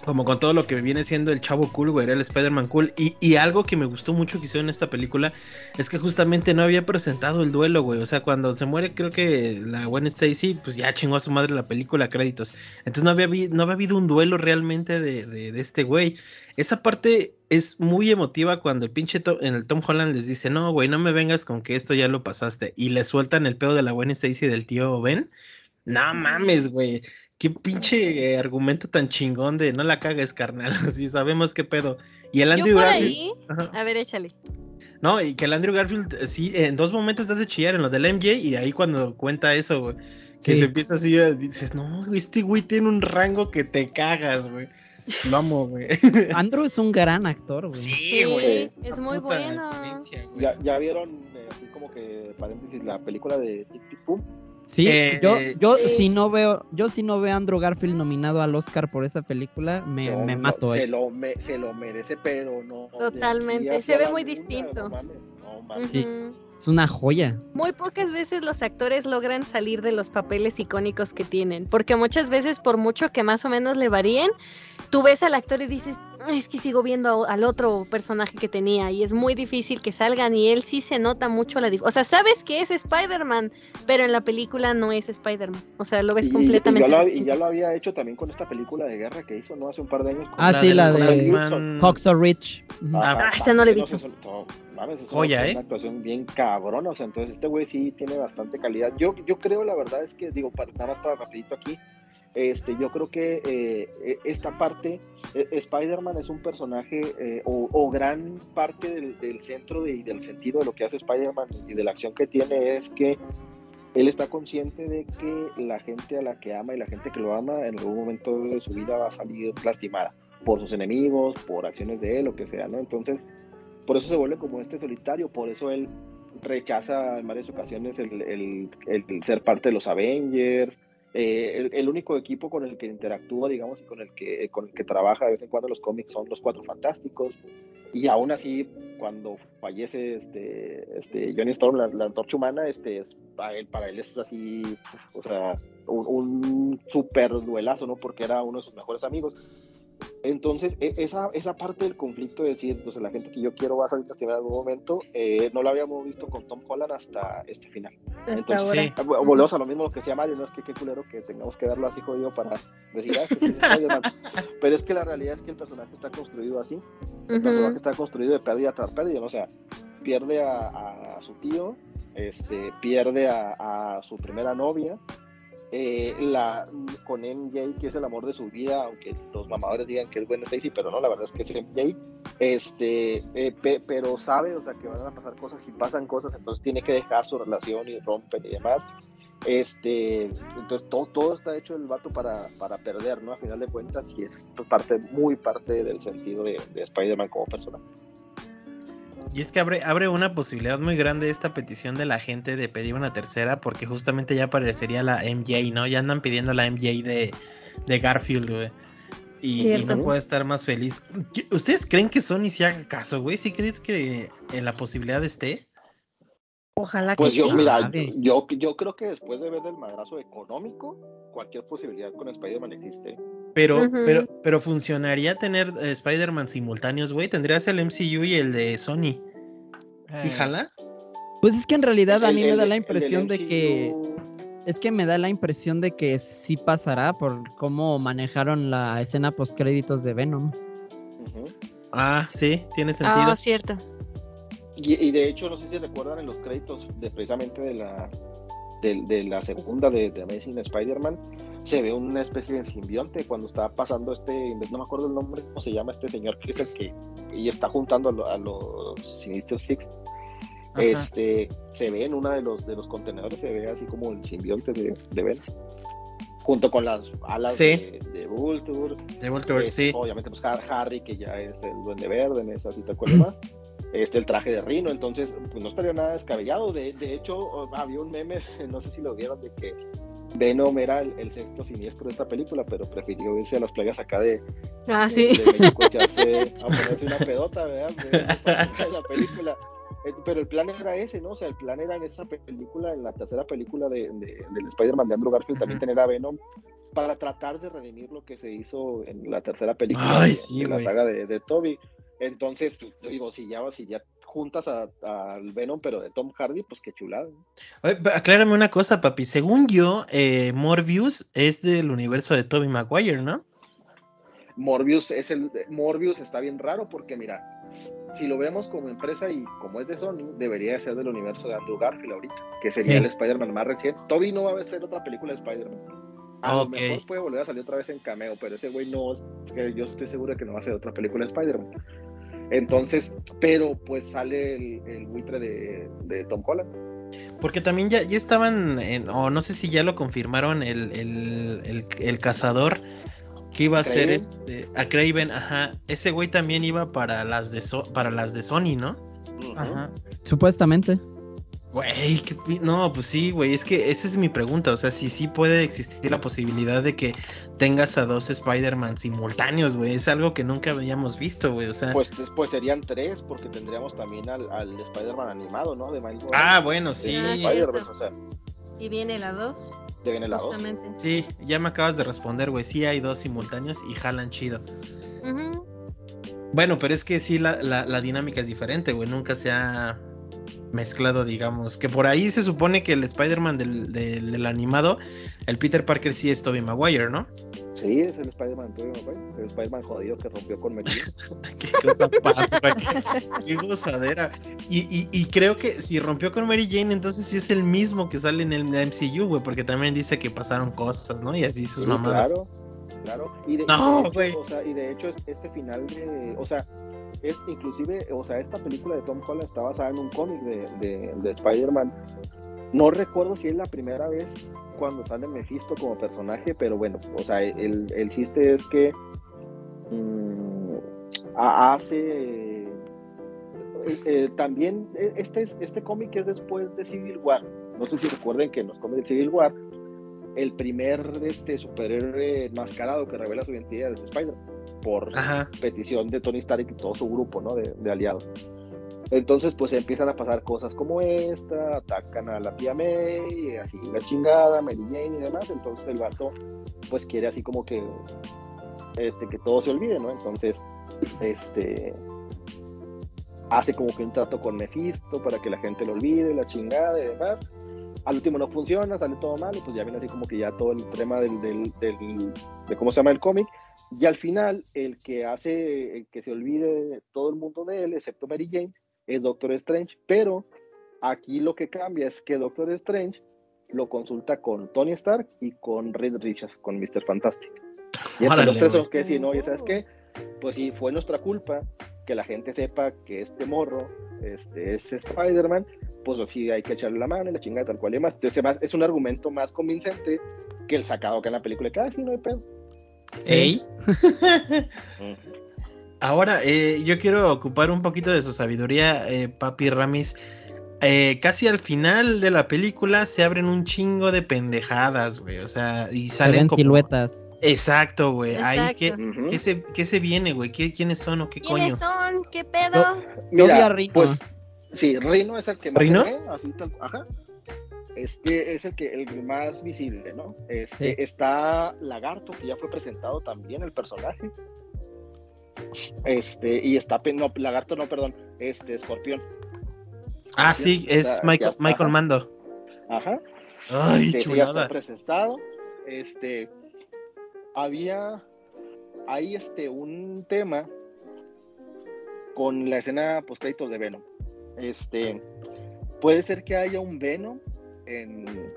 S1: Como con todo lo que viene siendo el chavo cool, güey, era el Spider-Man cool. Y, y algo que me gustó mucho que hicieron en esta película es que justamente no había presentado el duelo, güey. O sea, cuando se muere, creo que la Gwen Stacy, pues ya chingó a su madre la película, créditos. Entonces no había, no había habido un duelo realmente de, de, este güey. Esa parte es muy emotiva cuando el pinche en el Tom Holland les dice, no, güey, no me vengas con que esto ya lo pasaste. Y le sueltan el pedo de la buena Stacy del tío Ben. No mames, güey. Qué pinche argumento tan chingón de no la cagues, carnal. Así sabemos qué pedo. Y el Andrew
S2: Yo por
S1: Garfield.
S2: ahí. A ver, échale.
S1: No, y que el Andrew Garfield, eh, sí, en dos momentos te hace chillar en lo del MJ y ahí cuando cuenta eso, güey. Que
S3: Sí.
S1: se empieza así, eh, dices, no, güey, este güey tiene un rango que te cagas, güey. Lo amo, güey.
S3: Andrew es un gran actor, güey.
S1: Sí,
S2: Sí,
S1: güey.
S2: es muy bueno.
S1: eminencia, güey.
S4: ¿Ya, ya vieron, eh, así como que, paréntesis, la película de Tic Tic Boom?
S3: Sí,
S1: Eh,
S3: yo, yo si no veo, yo si no veo a Andrew Garfield nominado al Oscar por esa película, me,
S4: No,
S3: me
S4: no,
S3: mato.
S4: se,
S3: eh.
S4: lo me- se lo merece, pero no.
S2: Totalmente, se ve muy
S4: luna,
S2: distinto.
S4: No mames, no mames.
S3: Sí. Es una joya.
S2: Muy pocas veces los actores logran salir de los papeles icónicos que tienen, porque muchas veces por mucho que más o menos le varíen, tú ves al actor y dices, "Ay, es que sigo viendo a- al otro personaje que tenía y es muy difícil que salgan y él sí se nota mucho la diferencia. O sea, sabes que es Spider-Man, pero en la película no es Spider-Man. O sea, lo ves
S4: Y-
S2: completamente
S4: y, ya lo, y ya lo había hecho también con esta película de guerra que hizo, ¿no? Hace un par de años. con
S3: Ah, sí,
S1: del
S3: la de-. Hacksaw Ridge. Ujú.
S4: Ajá,
S2: Ah, esa no la he visto.
S4: mames, es
S1: Joya,
S4: una,
S1: ¿eh?
S4: una actuación bien cabrona, o sea, entonces este güey sí tiene bastante calidad. Yo, yo creo, la verdad es que, digo, para, nada más para rapidito aquí, este, yo creo que eh, eh, esta parte, eh, Spider-Man es un personaje eh, o, gran parte del, centro y del sentido de lo que hace Spider-Man y de la acción que tiene es que él está consciente de que la gente a la que ama y la gente que lo ama en algún momento de su vida va a salir lastimada por sus enemigos, por acciones de él, lo que sea, ¿no? Entonces, por eso se vuelve como este solitario, por eso él rechaza en varias ocasiones el- el ser parte de los Avengers. Eh, el, el único equipo con el que interactúa, digamos, y con el que, con el que trabaja de vez en cuando los cómics son los Cuatro Fantásticos. Y aún así, cuando fallece este, este Johnny Storm, la, la antorcha humana, este, es, para, él, para él es así, o sea, un, un súper duelazo, ¿no? Porque era uno de sus mejores amigos. Entonces, e- esa, esa parte del conflicto de decir, entonces la gente que yo quiero va a salir lastimada en algún momento, eh, no lo habíamos visto con Tom Holland hasta este final.
S2: Hasta
S4: Entonces,
S2: ahora.
S1: sí.
S4: Ah, Volvemos a lo mismo lo que decía Mario, no es que qué culero que tengamos que verlo así jodido para decir, ah, este sí es Spider-Man". pero es que la realidad es que el personaje está construido así, el personaje está construido de pérdida tras pérdida, ¿no? o sea, pierde a, a su tío, este, pierde a, a su primera novia, eh, la, con MJ, que es el amor de su vida, aunque los mamadores digan que es Gwen Stacy, pero no, la verdad es que es MJ, este, eh, pe- pero sabe, o sea, que van a pasar cosas y pasan cosas, entonces tiene que dejar su relación y rompen y demás. Este, entonces todo, todo está hecho el vato para, para perder, ¿no? A final de cuentas, y es parte, muy parte del sentido de, de Spider-Man como persona.
S1: Y es que abre, abre una posibilidad muy grande esta petición de la gente de pedir una tercera, porque justamente ya aparecería la MJ, ¿no? Ya andan pidiendo la MJ de, de Garfield, güey. Y, no puedo estar más feliz. ¿Qué- ¿Ustedes creen que Sony se haga caso, güey? ¿Sí crees que en la posibilidad esté?
S2: Ojalá que
S4: Pues yo,
S2: sí.
S4: mira, yo, yo creo que después de ver el madrazo económico, cualquier posibilidad con Spider-Man existe.
S1: Pero, pero, pero funcionaría tener eh, Spider-Man simultáneos, güey. Tendrías el MCU y el de Sony. ¿Sí
S6: Eh,
S1: jala?
S3: Pues es que en realidad a
S4: El-
S3: mí me da la
S4: el
S3: impresión de que es que me da la impresión de que sí pasará por cómo manejaron la escena post créditos de Venom.
S1: Ah, sí, tiene sentido.
S2: Ah, cierto.
S4: Y, y de hecho, no sé si recuerdan en los créditos de precisamente de la, de, de la segunda de, de Amazing Spider-Man, se ve una especie de simbionte cuando está pasando este, no me acuerdo el nombre, cómo se llama este señor, que es el que y está juntando a, lo- a los Sinister Six.
S1: Ajá.
S4: Este, se ve en uno de los, de los contenedores, se ve así como el simbionte de, de junto con las alas
S1: Sí.
S4: de, de Vulture.
S1: De Voltor,
S4: Este,
S1: sí.
S4: Obviamente, pues Har- Harry, que ya es el duende verde en esa cita demás. Este, el traje de Rino, entonces, pues no estaría nada descabellado. De, de hecho, había un meme, no sé si lo vieron, de que Venom era el, el sexto siniestro de esta película, pero prefirió irse a las playas acá de,
S2: Ah,
S4: de-
S2: sí.
S4: de México, echarse a ponerse una pedota, ¿verdad? De, de la película. Eh, Pero el plan era ese, ¿no? O sea, el plan era en esa película, en la tercera película de, de- del Spider-Man de Andrew Garfield, también tener a Venom para tratar de redimir lo que se hizo en la tercera película
S1: Ay,
S4: de,
S1: sí,
S4: de la saga de, de Toby. Entonces, pues, yo digo, si ya, si ya juntas a- al Venom, pero de Tom Hardy, pues qué chulada.
S1: Oye, aclárame una cosa, papi. Según yo, eh, Morbius es del universo de Tobey Maguire, ¿no?
S4: Morbius es el Morbius está bien raro porque mira, si lo vemos como empresa y como es de Sony, debería de ser del universo de Andrew Garfield ahorita, que sería
S3: Sí.
S4: el Spider-Man más reciente. Toby no va a ser otra película de Spider-Man. A lo mejor puede volver a salir otra vez en cameo, pero ese güey no, es que yo estoy seguro de que no va a ser otra película de Spider-Man. Entonces, pero pues sale el, el buitre de, de Tom Holland.
S1: Porque también ya, ya estaban, en- o no sé si ya lo confirmaron, el, el, el, el cazador que iba a ser este, a Craven, ajá. Ese güey también iba para las de So- para las de Sony, ¿no? Ajá.
S3: Supuestamente.
S1: Güey, qué pi- no, pues sí, güey, es que esa es mi pregunta, o sea, si sí puede existir la posibilidad de que tengas a dos Spider-Man simultáneos, güey, es algo que nunca habíamos visto, güey, o sea,
S4: Pues después serían tres, porque tendríamos también al, al Spider-Man animado, ¿no? De Miles
S1: ah, bueno, sí,
S4: Spider-Verse, o sea,
S2: Y viene la 2,
S4: te viene la dos.
S2: justamente.
S1: sí, ya me acabas de responder, güey, sí hay dos simultáneos y jalan chido. Bueno, pero es que sí, la, la, la dinámica es diferente, güey. Nunca se ha mezclado, digamos. Que por ahí se supone que el Spider-Man del, del, del animado, el Peter Parker sí es Tobey Maguire, ¿no?
S4: Sí, es el Spider-Man, Tobey Maguire, el Spider-Man jodido que rompió con Mejía.
S1: Qué cosa pasa. Qué gozadera. Y, y, y creo que si rompió con Mary Jane, entonces sí es el mismo que sale en el MCU, güey. Porque también dice que pasaron cosas, ¿no? Y así sus
S4: Sí,
S1: mamadas.
S4: Claro, claro. Y de,
S1: No,
S4: hecho, o sea, y de hecho, es- este final de. O sea, es, inclusive, o sea, esta película de Tom Holland está basada en un cómic de, de, de Spider-Man. No recuerdo si es la primera vez cuando sale Mephisto como personaje, pero bueno, o sea, el, el chiste es que mm, ha- hace. eh, eh, también eh, este, este cómic es después de Civil War. No sé si recuerden que en los cómics de Civil War el primer este, superhéroe enmascarado que revela su identidad es Spider-Man, por
S1: Ajá.
S4: petición de Tony Stark y todo su grupo ¿no? de, de aliados. Entonces, pues empiezan a pasar cosas como esta, atacan a la tía May, así la chingada, Mary Jane y demás. Entonces el vato, pues quiere así como que, este, que todo se olvide, ¿no? Entonces, este, hace como que un trato con Mephisto para que la gente lo olvide, la chingada y demás. Al último no funciona, sale todo mal y pues ya viene así como que ya todo el tema del, del, del- de cómo se llama el cómic. Y al final, el que hace el que se olvide todo el mundo de él, excepto Mary Jane, es Doctor Strange. Pero aquí lo que cambia es que Doctor Strange lo consulta con Tony Stark y con Reed Richards, con Mr. Fantastic. Y entre los tres son que deciden, oye, ¿sabes qué? Pues sí, fue nuestra culpa que la gente sepa que este morro este, es Spider-Man, pues así hay que echarle la mano y la chingada tal cual y demás. Entonces más- es un argumento más convincente que el sacado que en la película, que ah, sí, no hay pedo.
S1: Ey. Ahora, eh, yo quiero ocupar un poquito de su sabiduría, eh, Papi Ramis. Eh, casi al final de la película se abren un chingo de pendejadas, güey. O sea, y
S3: Se
S1: salen
S3: ven
S1: como.
S3: siluetas.
S1: Exacto, güey. Ahí. ¿qué, qué se, qué se viene, güey? ¿Qué- ¿Quiénes son o qué coño?
S2: ¿Quiénes son? ¿Qué pedo?
S3: Yo vi
S4: Mira,
S3: a Rino.
S4: pues sí, Rino es el que más
S1: ¿Rino?
S4: ve, así tal, ajá. Este es el que el más visible, ¿no? Este,
S3: Sí.
S4: Está Lagarto, que ya fue presentado también el personaje. Este, y está no, Lagarto, no, perdón, este, Escorpión.
S1: Ah, sí, es
S4: está-
S1: Michael,
S4: está,
S1: Michael
S4: ajá.
S1: Mando.
S4: Ajá.
S1: Ay,
S4: Este, ese ya está
S1: chulada.
S4: presentado. Este, había hay este un tema con la escena post créditos de Venom. Este, puede ser que haya un Venom en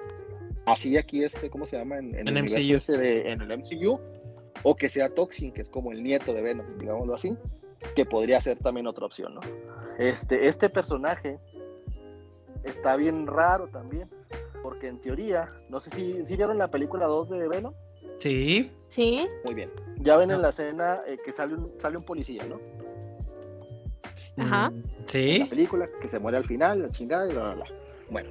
S4: así aquí este, ¿cómo se llama? En, en
S1: En
S4: el
S1: MCU.
S4: de, en el MCU o que sea Toxin, que es como el nieto de Venom, digámoslo así, que podría ser también otra opción, ¿no? Este, este personaje está bien raro también, Porque en teoría, no sé si, si vieron la película 2 de Venom.
S1: Sí.
S2: Sí.
S4: Muy bien. Ya ven en la escena eh, que sale un, sale un policía, ¿no?
S2: Ajá.
S1: Mm,
S4: En la
S1: Sí.
S4: película, que se muere al final, la chingada y bla, bla, bla. Bueno.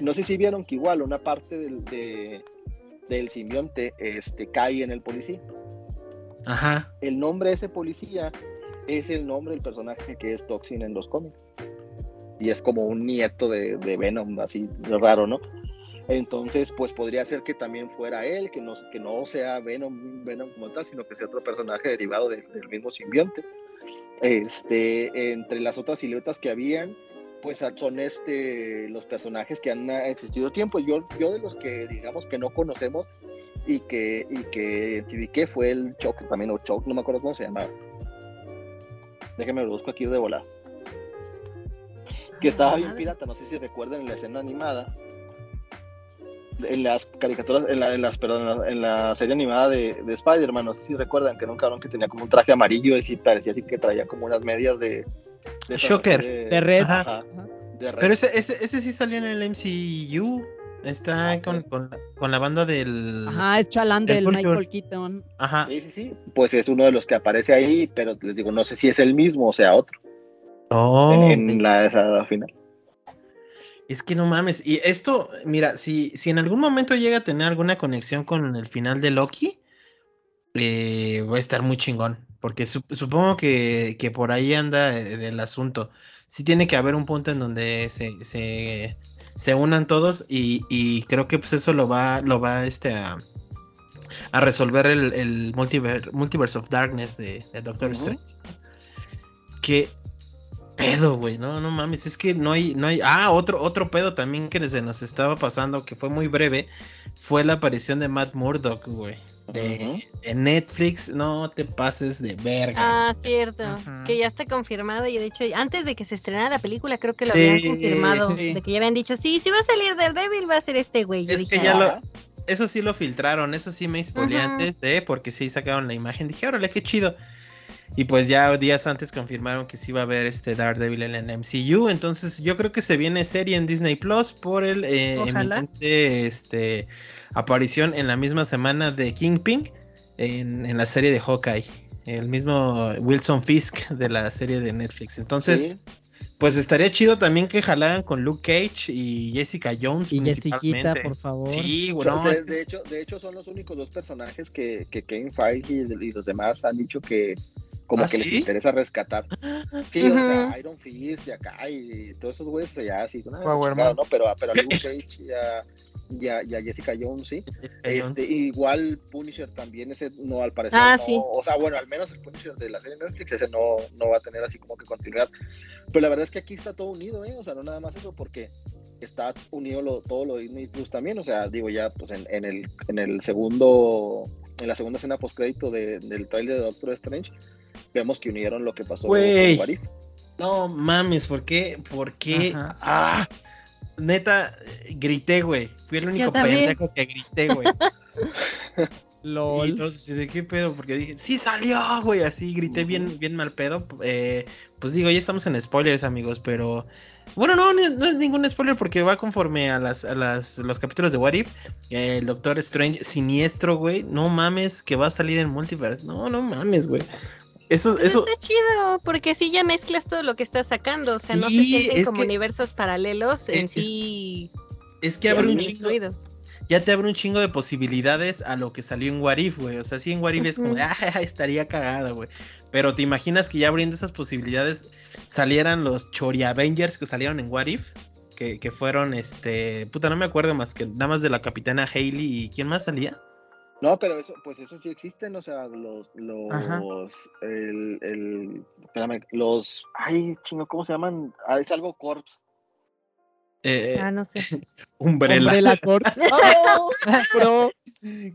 S4: No sé si vieron que igual una parte del, de- del simbionte este, cae en el policía.
S1: Ajá.
S4: El nombre de ese policía es el nombre del personaje que es Toxin en los cómics. Y es como un nieto de, de Venom, así raro, ¿no? Entonces, pues podría ser que también fuera él, que no, que no sea Venom, Venom como tal, sino que sea otro personaje derivado de- del mismo simbionte. Este, entre las otras siluetas que habían, pues son este los personajes que han existido tiempo. Yo, yo de los que digamos que no conocemos y que, y que identifiqué fue el Choc también, o Choc, no me acuerdo cómo se llamaba. Déjenme lo busco aquí de volada. Que estaba bien pirata, no sé si recuerdan en la escena animada. En las caricaturas, en, la, en las, perdón, en la, en la serie animada de, de Spider-Man, no sé si recuerdan que era un cabrón que tenía como un traje amarillo y sí parecía así que traía como unas medias de.
S1: Shocker.
S4: de,
S3: De red.
S1: Ajá.
S4: Ajá, de red.
S1: Pero ese, ese, ese sí salió en el MCU. Está con, con, la- con la banda del.
S3: Ajá, es Chalán
S1: El
S3: del. Michael Keaton.
S1: Ajá.
S4: Sí, sí, sí. Pues es uno de los que aparece ahí, pero les digo, no sé si es el mismo o sea otro
S1: Oh,
S4: en, en la esa final.
S1: Es que no mames. Y esto, mira, si, si en algún momento llega a tener alguna conexión con el final de Loki, eh, va a estar muy chingón. Porque sup- supongo que, que por ahí anda el, el asunto. Sí tiene que haber un punto en donde se, se, se unan todos y, y creo que pues eso lo va, lo va este, a, a resolver el, el multiver- Multiverse of Darkness de, de Doctor. Strange. Que pedo, güey, no, no mames, es que no hay, no hay, ah, otro, otro pedo también que se nos estaba pasando, que fue muy breve, fue la aparición de Matt Murdock, güey, de, de Netflix, no te pases de verga.
S2: Ah, cierto. Que ya está confirmado y de hecho antes de que se estrenara la película creo que lo
S1: Sí,
S2: habían confirmado.
S1: sí.
S2: De que ya habían dicho, sí, si va a salir Daredevil va a ser este güey. Yo
S1: Es
S2: dije,
S1: que ya
S2: "Ah".
S1: lo, eso sí lo filtraron, eso sí me
S2: Ujú.
S1: antes de, porque sí sacaron la imagen, dije, órale, qué chido. Y pues ya días antes confirmaron que sí iba a haber este Daredevil en el MCU. Entonces yo creo que se viene serie en Disney Plus por el eh, eminente, este, aparición en la misma semana de Kingpin en, en la serie de Hawkeye. El mismo Wilson Fisk de la serie de Netflix. Entonces,
S4: Sí.
S1: pues estaría chido también que jalaran con Luke Cage y Jessica Jones
S3: Y Jessiquita,
S1: principalmente.
S3: por favor.
S1: Sí,
S4: O
S1: güey,
S4: sea,
S1: no,
S4: de,
S1: es que-
S4: de hecho, de hecho, son los únicos dos personajes que, que Kevin Feige y, y los demás han dicho que como
S1: ¿Ah,
S4: que les interesa rescatar. Sí, o sea. Iron Fist y acá y todos esos güeyes ya así, no. Pero, pero a Luke Cage y a, y a- y a Jessica Jones, sí.
S1: Jessica Jones.
S4: Este, igual Punisher también, ese no, al parecer,
S2: Ah,
S4: no,
S2: sí.
S4: o sea, bueno, al menos el Punisher de la serie Netflix, ese no, no va a tener así como que continuidad. Pero la verdad es que aquí está todo unido, ¿eh? O sea, no nada más eso, porque está unido lo- todo lo de Disney Plus también, o sea, digo ya, pues en, en el, en el segundo, en la segunda escena postcrédito de, del trailer de Doctor Strange, vemos que unieron lo que pasó
S1: Güey.
S4: con What If.
S1: No mames, ¿por qué? ¿Por qué?
S6: Ajá.
S1: Ah, neta, grité, güey. Fui el único pendejo que grité, güey.
S3: LOL.
S1: Y así de qué pedo, porque dije, sí salió, güey. Así grité bien, bien mal pedo. Eh, pues digo, ya estamos en spoilers, amigos, pero. Bueno, no, no, no es ningún spoiler porque va conforme a las, a las los capítulos de What If. Eh, el Doctor Strange siniestro, güey. No mames, que va a salir en Multiverse. No, no mames, güey. Eso,
S2: Pues
S1: eso,
S2: Está chido, porque así ya mezclas todo lo que estás sacando. O sea, no se
S1: Sí,
S2: sienten como
S1: que-
S2: universos paralelos en
S1: es-
S2: sí.
S1: es que abre un chingo. ya te abre un chingo de posibilidades a lo que salió en Warif, güey. O sea, sí en Warif es como de, ah, estaría cagado, güey. Pero te imaginas que ya abriendo esas posibilidades salieran los Chori Avengers que salieron en Warif, que, que fueron, este, puta, no me acuerdo más que nada más de la capitana Hailey y quién más salía.
S4: No, pero eso, pues eso sí existen, o sea, los,
S1: Ajá.
S4: los, el, el, espérame, los, ay, chingo, ¿cómo se llaman? Ah, es algo Corps.
S1: Eh,
S2: Ah, no sé.
S1: Umbrella.
S3: Umbrella Corps. Bro.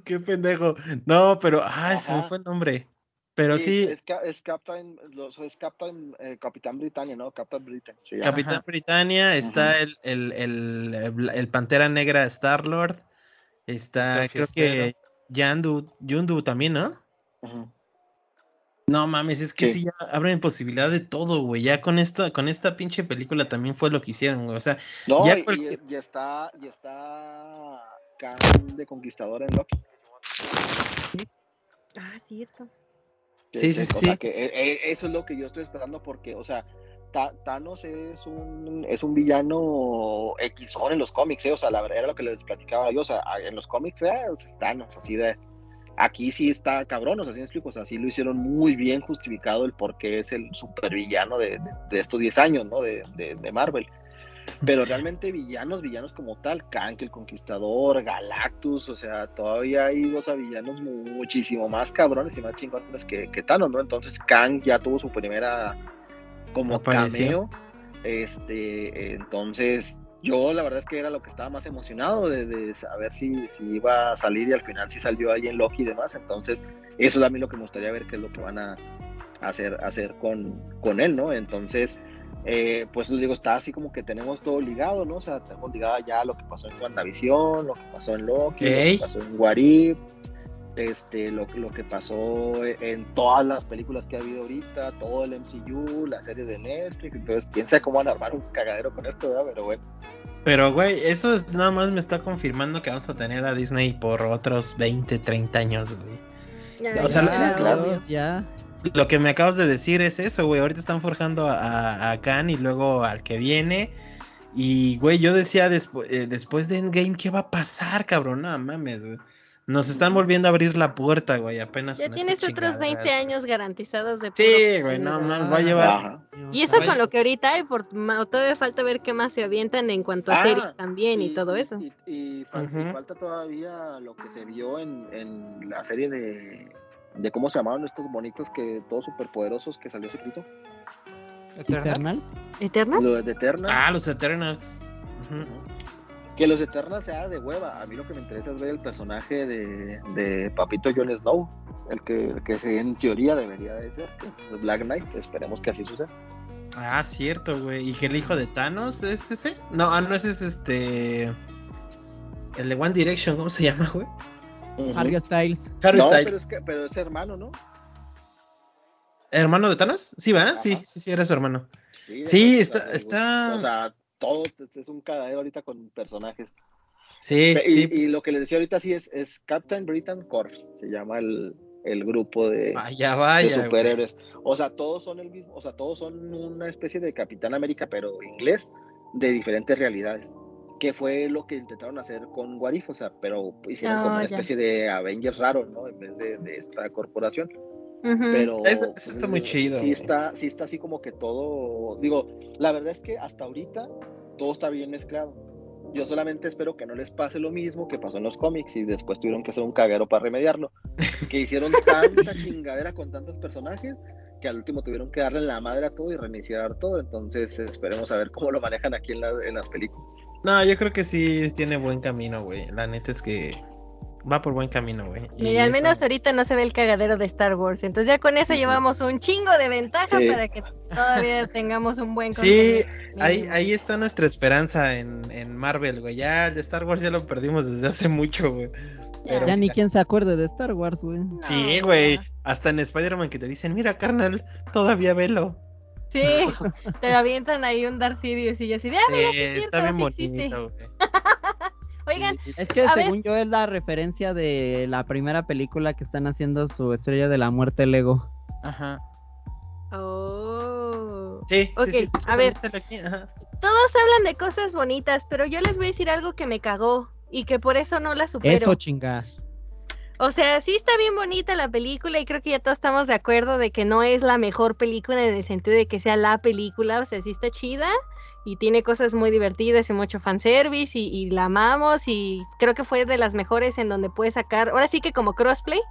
S1: Qué pendejo. No, pero, ay, se me
S4: Ajá.
S1: fue el nombre. Pero sí,
S4: Es, es Captain, los, es Captain, eh, Capitán Britannia, ¿no? Captain Britain. se llama.
S1: Capitán
S6: Ajá.
S1: Britannia, está el, el, el, el Pantera Negra Star Lord, está creo que Yandu, Yundu también, ¿no? No mames, es que
S4: Sí.
S1: sí, ya abren posibilidad de todo, güey. Ya con esta, con esta pinche película también fue lo que hicieron, güey. O sea,
S4: No,
S1: Ya
S4: y,
S1: cualquier-
S4: y- y está, y está Khan de Conquistador en Loki.
S2: Ah, cierto.
S1: Sí, sí, sí.
S4: sea, que e- e- eso es lo que yo estoy esperando porque, o sea, Thanos es un, es un villano X en los cómics, ¿eh? O sea, la verdad era lo que les platicaba yo, o sea, en los cómics eh, es Thanos, así de... Aquí sí está cabrón, o sea, sí me explico, o sea, sí lo hicieron muy bien justificado el por qué es el supervillano de, de, estos 10 años, ¿no? De, de, de Marvel. Pero realmente villanos, villanos como tal, Kang, el Conquistador, Galactus, o sea, todavía hay, o sea, villanos muchísimo más cabrones y más chingones que, que Thanos, ¿no? Entonces Kang ya tuvo su primera como
S1: Aparición.
S4: cameo. Este, entonces, yo la verdad es que era lo que estaba más emocionado de, de saber si, si iba a salir y al final sí salió ahí en Loki y demás. Entonces, eso es a mí lo que me gustaría ver qué es lo que van a hacer, hacer con, con él, ¿no? Entonces, eh, pues les digo, está así como que tenemos todo ligado, ¿no? O sea, tenemos ligado ya lo que pasó en WandaVision, lo que pasó en Loki, lo que pasó en If, este, lo, lo que pasó en todas las películas que ha habido ahorita, todo el MCU, la serie de Netflix, entonces quién sabe cómo van a armar un cagadero con esto, ¿verdad? Pero bueno.
S1: pero güey, eso es- nada más me está confirmando que vamos a tener a Disney por otros 20, 30 años, güey.
S2: Ya,
S1: O sea,
S2: ya,
S3: Ya,
S4: claro.
S3: Dios, ya.
S1: Lo que me acabas de decir es eso, güey. Ahorita están forjando a, a, a Khan y luego al que viene. Y, güey, yo decía despu- eh, después de Endgame, ¿qué va a pasar, cabrón? No mames, güey. Nos están volviendo a abrir la puerta, güey, apenas.
S2: Ya tienes otros 20
S1: chingadera.
S2: años garantizados de
S1: Sí, güey, no mames, va a llevar.
S4: Ajá.
S2: Y eso con lo que ahorita hay, por, todavía falta ver qué más se avientan en cuanto a
S4: Ah,
S2: series también y, todo eso.
S4: Y, y fal- y
S1: Ujú.
S4: falta todavía lo que se vio en, en la serie de, de cómo se llamaban estos bonitos que todos superpoderosos que salió secreto.
S3: Eternals.
S2: ¿Eternals?
S4: Lo de Eternals.
S1: Ah, los Eternals. Ujú.
S4: Que los Eternals sea de hueva. A mí lo que me interesa es ver el personaje de, de Papito Jon Snow. El que, el que se, en teoría debería de ser, que es Black Knight. Esperemos que así suceda.
S1: Ah, cierto, güey. ¿Y que el hijo de Thanos es ese? No, ah, no, ese es este. El de One Direction, ¿cómo se llama, güey?
S3: Harry Styles.
S1: Harry
S4: no,
S1: Styles.
S4: pero es, que, pero es hermano, ¿no?
S1: ¿Hermano de Thanos? Sí, va, sí, sí, sí, era su hermano.
S4: Sí,
S1: está- está-
S4: O sea, todo es un cagadero ahorita con personajes.
S1: Sí,
S4: y,
S1: sí.
S4: y lo que les decía ahorita sí es, es Captain Britain Corps, se llama el, el grupo de,
S1: Vaya,
S4: de
S1: vaya. güey.
S4: superhéroes. O sea, todos son el mismo, o sea, todos son una especie de Capitán América, pero inglés, de diferentes realidades. Que fue lo que intentaron hacer con Warif, o sea, pero hicieron como
S2: Oh,
S4: una
S2: ya.
S4: especie de Avengers raro, ¿no? En vez de, de esta corporación. Pero
S1: Eso- eso está muy chido,
S4: Sí está, sí está así como que todo. Digo, la verdad es que hasta ahorita todo está bien mezclado. Yo solamente espero que no les pase lo mismo que pasó en los cómics y después tuvieron que hacer un caguero para remediarlo. Que hicieron tanta chingadera con tantos personajes que al último tuvieron que darle la madre a todo y reiniciar todo. Entonces esperemos a ver cómo lo manejan aquí en, la- en las películas.
S1: No, yo creo que sí tiene buen camino, güey. La neta es que va por buen camino, güey. Y
S2: Mira, al
S1: eso-
S2: menos ahorita no se ve el cagadero de Star Wars. Entonces ya con eso llevamos un chingo de ventaja
S4: Sí.
S2: para que todavía tengamos un buen
S1: Sí, ahí, ahí está nuestra esperanza en, en Marvel, güey. Ya el de Star Wars ya lo perdimos desde hace mucho, güey. Pero
S3: Ya ni quien se acuerde de Star Wars, güey.
S1: Sí, güey. Hasta en Spider-Man que te dicen, mira, carnal, todavía velo.
S2: Sí, te avientan ahí un Darth Sidious y yo así ah, mira, sí es
S1: está
S2: cierto,
S1: bien
S2: sí existe".
S1: bonito, güey.
S2: Oigan,
S3: Es que
S2: ver.
S3: según yo es la referencia de la primera película que están haciendo su estrella de la muerte Lego.
S6: Ajá.
S2: oh.
S1: Sí,
S2: Ok,
S1: sí, sí,
S2: a ver.
S1: sale aquí, ajá.
S2: Todos hablan de cosas bonitas, pero yo les voy a decir algo que me cagó y que por eso no la supero.
S3: Eso chingas.
S2: O sea, sí está bien bonita la película y creo que ya todos estamos de acuerdo de que no es la mejor película en el sentido de que sea la película, o sea, sí está chida y tiene cosas muy divertidas y mucho fanservice y, y la amamos y creo que fue de las mejores en donde puedes sacar, ahora sí que como crossplay,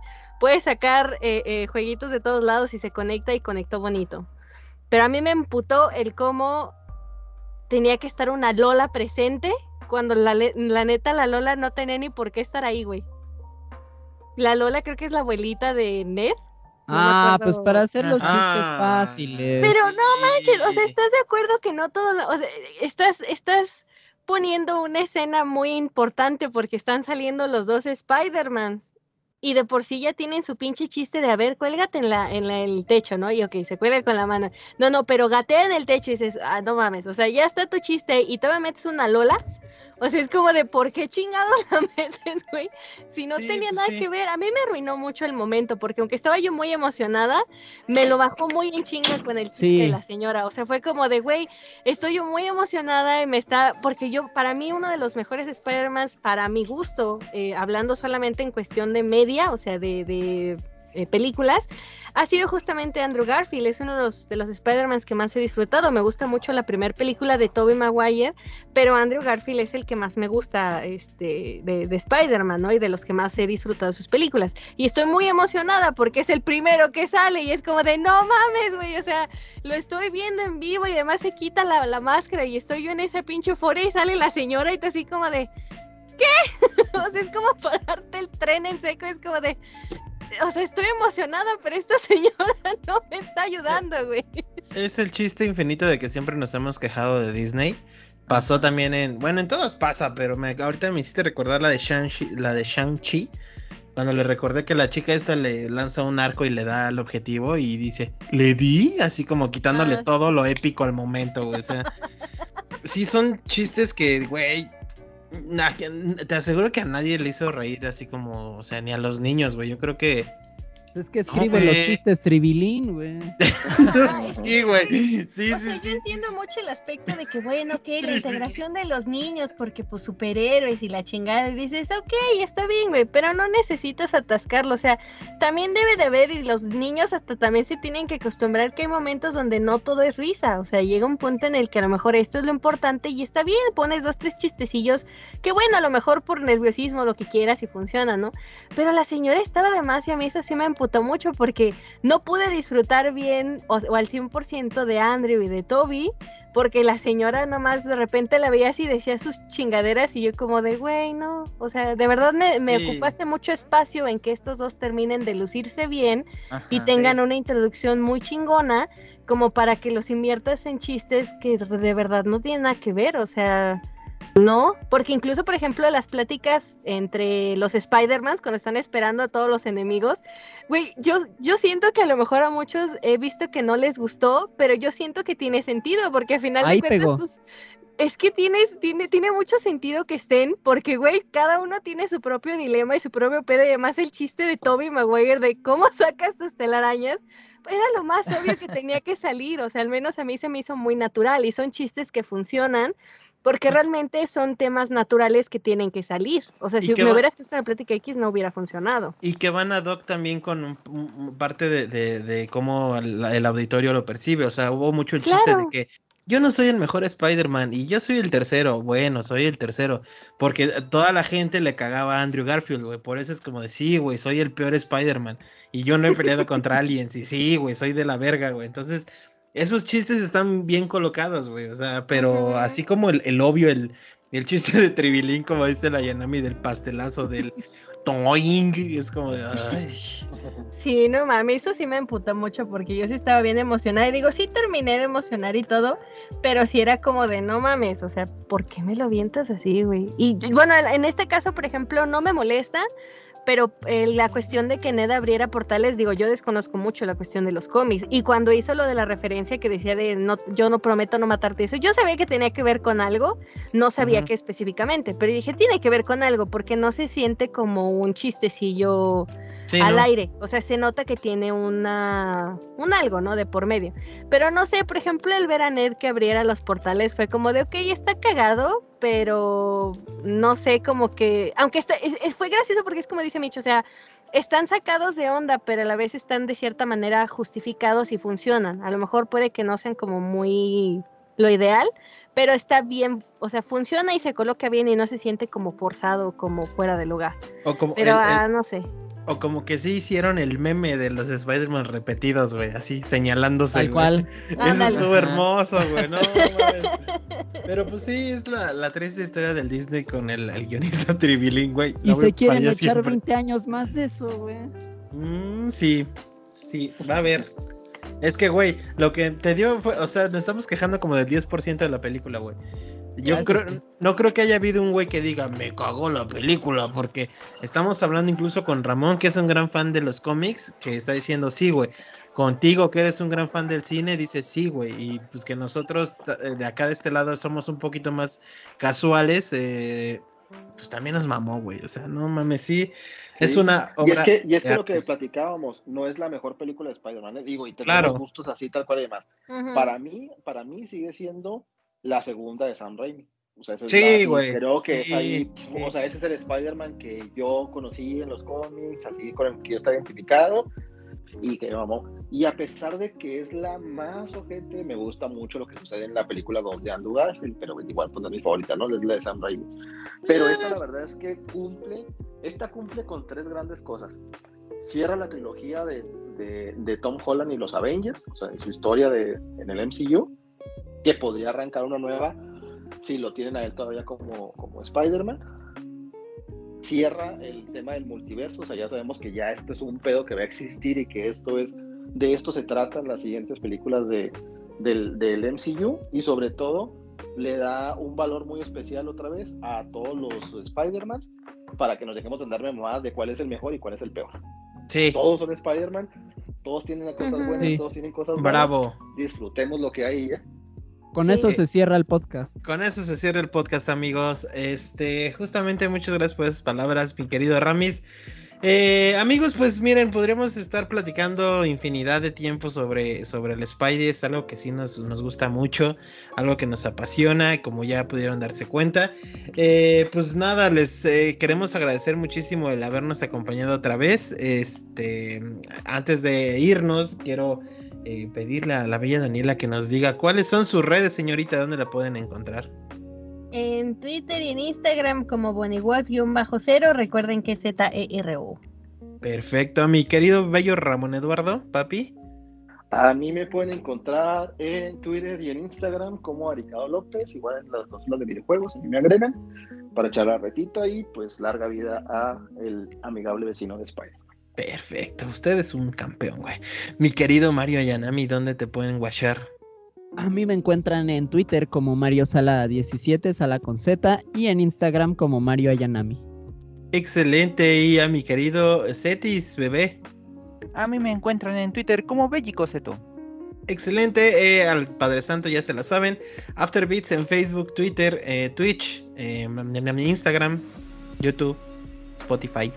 S2: puedes sacar eh, eh, jueguitos de todos lados y se conecta y conectó bonito. Pero a mí me emputó el cómo tenía que estar una Lola presente cuando la, la neta la Lola no tenía ni por qué estar ahí, güey. La Lola creo que es la abuelita de Ned. No
S3: ah, pues para hacer los chistes
S1: Ah.
S3: fáciles.
S2: Pero no manches, o sea. ¿estás de acuerdo que no todo lo- o sea, estás, estás poniendo una escena muy importante porque están saliendo los dos Spider-Mans? y de por sí ya tienen su pinche chiste de, a ver, cuélgate en, la, en la- el techo, ¿no? Y ok, se cuelga con la mano. No, no, pero gatea en el techo y dices, ah, no mames, o sea, ya está tu chiste y todavía metes una lola. O sea, es como de, ¿por qué chingados la metes, güey? Si no
S1: Sí,
S2: tenía
S1: pues
S2: nada
S1: sí.
S2: que ver. A mí me arruinó mucho el momento, porque aunque estaba yo muy emocionada, me lo bajó muy en chinga con el chiste
S3: Sí.
S2: de la señora. O sea, fue como de, güey, estoy yo muy emocionada y me está, porque yo, para mí, uno de los mejores Spider-Man, para mi gusto, eh, hablando solamente en cuestión de media, o sea, de, de, eh, películas, ha sido justamente Andrew Garfield. Es uno de los, de los Spider-Man que más he disfrutado. Me gusta mucho la primera película de Tobey Maguire, pero Andrew Garfield es el que más me gusta este, de, de Spider-Man, ¿no? Y de los que más he disfrutado sus películas. Y estoy muy emocionada porque es el primero que sale y es como de, no mames, güey, o sea, lo estoy viendo en vivo y además se quita la, la máscara y estoy yo en esa pinche euforia y sale la señora y tú así como de, ¿qué? o sea, es como pararte el tren en seco, es como de, o sea, estoy emocionada, pero esta señora no me está ayudando, güey.
S1: Es el chiste infinito de que siempre nos hemos quejado de Disney. Pasó también en. Bueno, en todas pasa, pero me, ahorita me hiciste recordar la de Shang-Chi. La de Shang-Chi. Cuando le recordé que la chica esta le lanza un arco y le da el objetivo y dice, ¿le di? Así como quitándole
S2: Ah.
S1: todo lo épico al momento, güey. O sea, sí son chistes que, güey. Te aseguro que a nadie le hizo reír así como, o sea, ni a los niños, güey. Yo creo que.
S3: Es que escribe los
S1: güey.
S3: chistes tribilín, güey.
S1: sí, güey. Sí,
S2: o
S1: sí,
S2: sea, yo
S1: sí.
S2: entiendo mucho el aspecto de que, bueno, que la integración de los niños, porque pues superhéroes y la chingada, y dices, ok, está bien, güey, pero no necesitas atascarlo, o sea, también debe de haber, y los niños hasta también se tienen que acostumbrar que hay momentos donde no todo es risa, o sea, llega un punto en el que a lo mejor esto es lo importante y está bien, pones dos, tres chistecillos, que bueno, a lo mejor por nerviosismo, lo que quieras y funciona, ¿no? Pero la señora estaba de más y a mí eso sí me emputó mucho porque no pude disfrutar bien o, o al 100% de Andrew y de Toby, porque la señora nomás de repente la veía así y decía sus chingaderas y yo como de, güey, no, o sea, de verdad me, me
S1: Sí.
S2: ocupaste mucho espacio en que estos dos terminen de lucirse bien y tengan una introducción muy chingona como para que los inviertas en chistes que de verdad no tienen nada que ver, o sea, no, porque incluso, por ejemplo, las pláticas entre los Spider-Mans cuando están esperando a todos los enemigos, güey, yo, yo siento que a lo mejor a muchos he visto que no les gustó, pero yo siento que tiene sentido, porque al final
S3: Ahí
S2: de cuentas, pues, es que tienes, tiene, tiene mucho sentido que estén, porque, güey, cada uno tiene su propio dilema y su propio pedo, y además el chiste de Toby Maguire de cómo sacas tus telarañas, era lo más obvio que tenía que salir, o sea, al menos a mí se me hizo muy natural, y son chistes que funcionan, porque realmente son temas naturales que tienen que salir. O sea,
S1: ¿Y
S2: si me
S1: va-
S2: hubieras puesto en la plática X no hubiera funcionado.
S1: Y que van a Doc también con un- un- parte de, de- de cómo el, el auditorio lo percibe. O sea, hubo mucho el chiste de que yo no soy el mejor Spider-Man y yo soy el tercero. Bueno, soy el tercero. Porque toda la gente le cagaba a Andrew Garfield, güey. Por eso es como de, sí, güey, soy el peor Spider-Man. Y yo no he peleado contra aliens. Y sí, güey, soy de la verga, güey. Entonces, esos chistes están bien colocados, güey. O sea, pero así como el, el obvio, el, el chiste de Tribilín, como dice la Yanami, del pastelazo, del toing. Es como de, ay.
S2: Sí, no mames, eso sí me emputa mucho porque yo sí estaba bien emocionada y digo, sí terminé de emocionar y todo, pero sí era como de no mames, o sea, ¿por qué me lo vientas así, güey? Y bueno, en este caso, por ejemplo, no me molesta, pero eh, la cuestión de que Ned abriera portales, digo, yo desconozco mucho la cuestión de los cómics y cuando hizo lo de la referencia que decía de no, yo no prometo no matarte, eso, yo sabía que tenía que ver con algo, no sabía qué específicamente, pero dije, tiene que ver con algo porque no se siente como un chistecillo
S1: Sí,
S2: al
S1: ¿no?
S2: aire. O sea, se nota que tiene una un algo, ¿no? De por medio. Pero no sé, por ejemplo, el ver a Ned que abriera los portales fue como de, ok, está cagado, pero no sé, como que, aunque está, es- es- fue gracioso porque es como dice Micho, o sea, están sacados de onda, pero a la vez están de cierta manera justificados y funcionan. A lo mejor puede que no sean como muy lo ideal, pero está bien, o sea, funciona y se coloca bien y no se siente como forzado, como fuera de lugar.
S1: O como,
S2: Pero,
S1: el- el-
S2: ah, no sé.
S1: O como que sí hicieron el meme de los Spider-Man repetidos, güey, así señalándose.
S3: Tal cual.
S1: Eso estuvo hermoso, güey. No. Pero pues sí, es la, la triste historia del Disney con el, el guionista Tribilín, güey.
S3: Y se quieren echar
S1: siempre.
S3: 20 años más de eso, güey.
S1: Mm, sí, sí, va a haber. Es que, güey, lo que te dio fue, o sea, nos estamos quejando como del 10% de la película, güey. Yo creo, no creo que haya habido un güey que diga, me cagó la película, porque estamos hablando incluso con Ramón, que es un gran fan de los cómics, que está diciendo, sí, güey. Contigo, que eres un gran fan del cine, dice sí, güey. Y pues que nosotros eh, de acá de este lado somos un poquito más casuales, eh, pues también nos mamó, güey. O sea, no mames, sí. Es una
S4: Y es
S1: obra.
S4: que, y es que lo que platicábamos, no es la mejor película de Spider-Man, ¿eh? digo, y
S1: Claro.
S4: tenemos gustos así, tal cual y demás. Para mí, para mí sigue siendo la segunda de Sam Raimi. O sea, esa es
S1: Sí, güey.
S4: Creo que es
S1: Sí,
S4: ahí,
S1: sí.
S4: o sea, ese es el Spider-Man que yo conocí en los cómics, así con el que yo estaba identificado y que me mamó. Y a pesar de que es la más ojete, me gusta mucho lo que sucede en la película de Andrew Garfield, pero igual pues no es mi favorita, ¿no? Es la de Sam Raimi. Pero esta la verdad es que cumple, esta cumple con tres grandes cosas. Cierra la trilogía de, de, de Tom Holland y los Avengers, o sea, su historia de, en el MCU, que podría arrancar una nueva si lo tienen a él todavía como, como Spider-Man. Cierra el tema del multiverso, o sea, ya sabemos que ya esto es un pedo que va a existir y que esto es, de esto se tratan las siguientes películas de, del, del MCU y sobre todo le da un valor muy especial otra vez a todos los Spider-Mans para que nos dejemos de andar mamadas de cuál es el mejor y cuál es el peor.
S1: Sí,
S4: Todos son Spider-Man, todos tienen cosas buenas,
S3: Sí.
S4: todos tienen cosas malas.
S1: bravo.
S4: Disfrutemos lo que hay. ¿eh?
S3: Con
S2: Sí.
S3: eso se cierra el podcast.
S1: Con eso se cierra el podcast, amigos. Este, justamente muchas gracias por esas palabras, mi querido Ramis. Eh, amigos, pues miren, podríamos estar platicando infinidad de tiempo sobre, sobre el Spidey. Es algo que sí nos, nos gusta mucho, algo que nos apasiona, como ya pudieron darse cuenta. Eh, pues nada, les eh, queremos agradecer muchísimo el habernos acompañado otra vez. Este, antes de irnos, quiero eh, pedirle a la bella Daniela que nos diga cuáles son sus redes, señorita, dónde la pueden encontrar.
S2: En Twitter y en Instagram como Bonnie-Wolf-0. Recuerden que es Z-E-R-O.
S1: Perfecto, mi querido bello Ramón Eduardo, papi.
S4: A mí me pueden encontrar en Twitter y en Instagram como Aricado López, igual en las consolas de videojuegos, a mí me agregan para echar la retita y pues larga vida a el amigable vecino de Spider.
S1: Perfecto, usted es un campeón, güey. Mi querido Mario Ayanami, ¿dónde te pueden guachar?
S3: A mí me encuentran en Twitter como Mario Sala 17, Sala con Z, y en Instagram como Mario Ayanami.
S1: Excelente, y a mi querido Cetis, bebé.
S6: A mí me encuentran en Twitter como Bellicoseto.
S1: Excelente, eh, al Padre Santo ya se la saben. Afterbeats en Facebook, Twitter, eh, Twitch, eh, mi Instagram, YouTube, Spotify.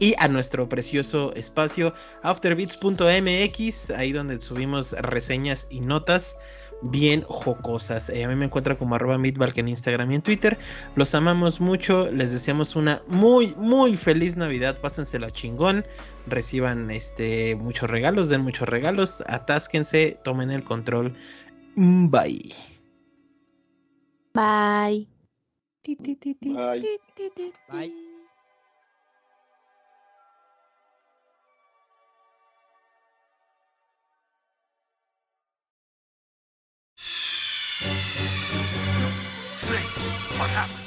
S1: Y a nuestro precioso espacio afterbeats.mx, ahí donde subimos reseñas y notas bien jocosas. Eh, a mí me encuentran como arroba meatbalk en Instagram y en Twitter. Los amamos mucho, les deseamos una muy, muy feliz Navidad. Pásensela chingón, reciban este, muchos regalos, den muchos regalos, atásquense, tomen el control. Bye.
S2: Bye.
S4: Bye.
S3: Bye.
S5: Snake, what happened?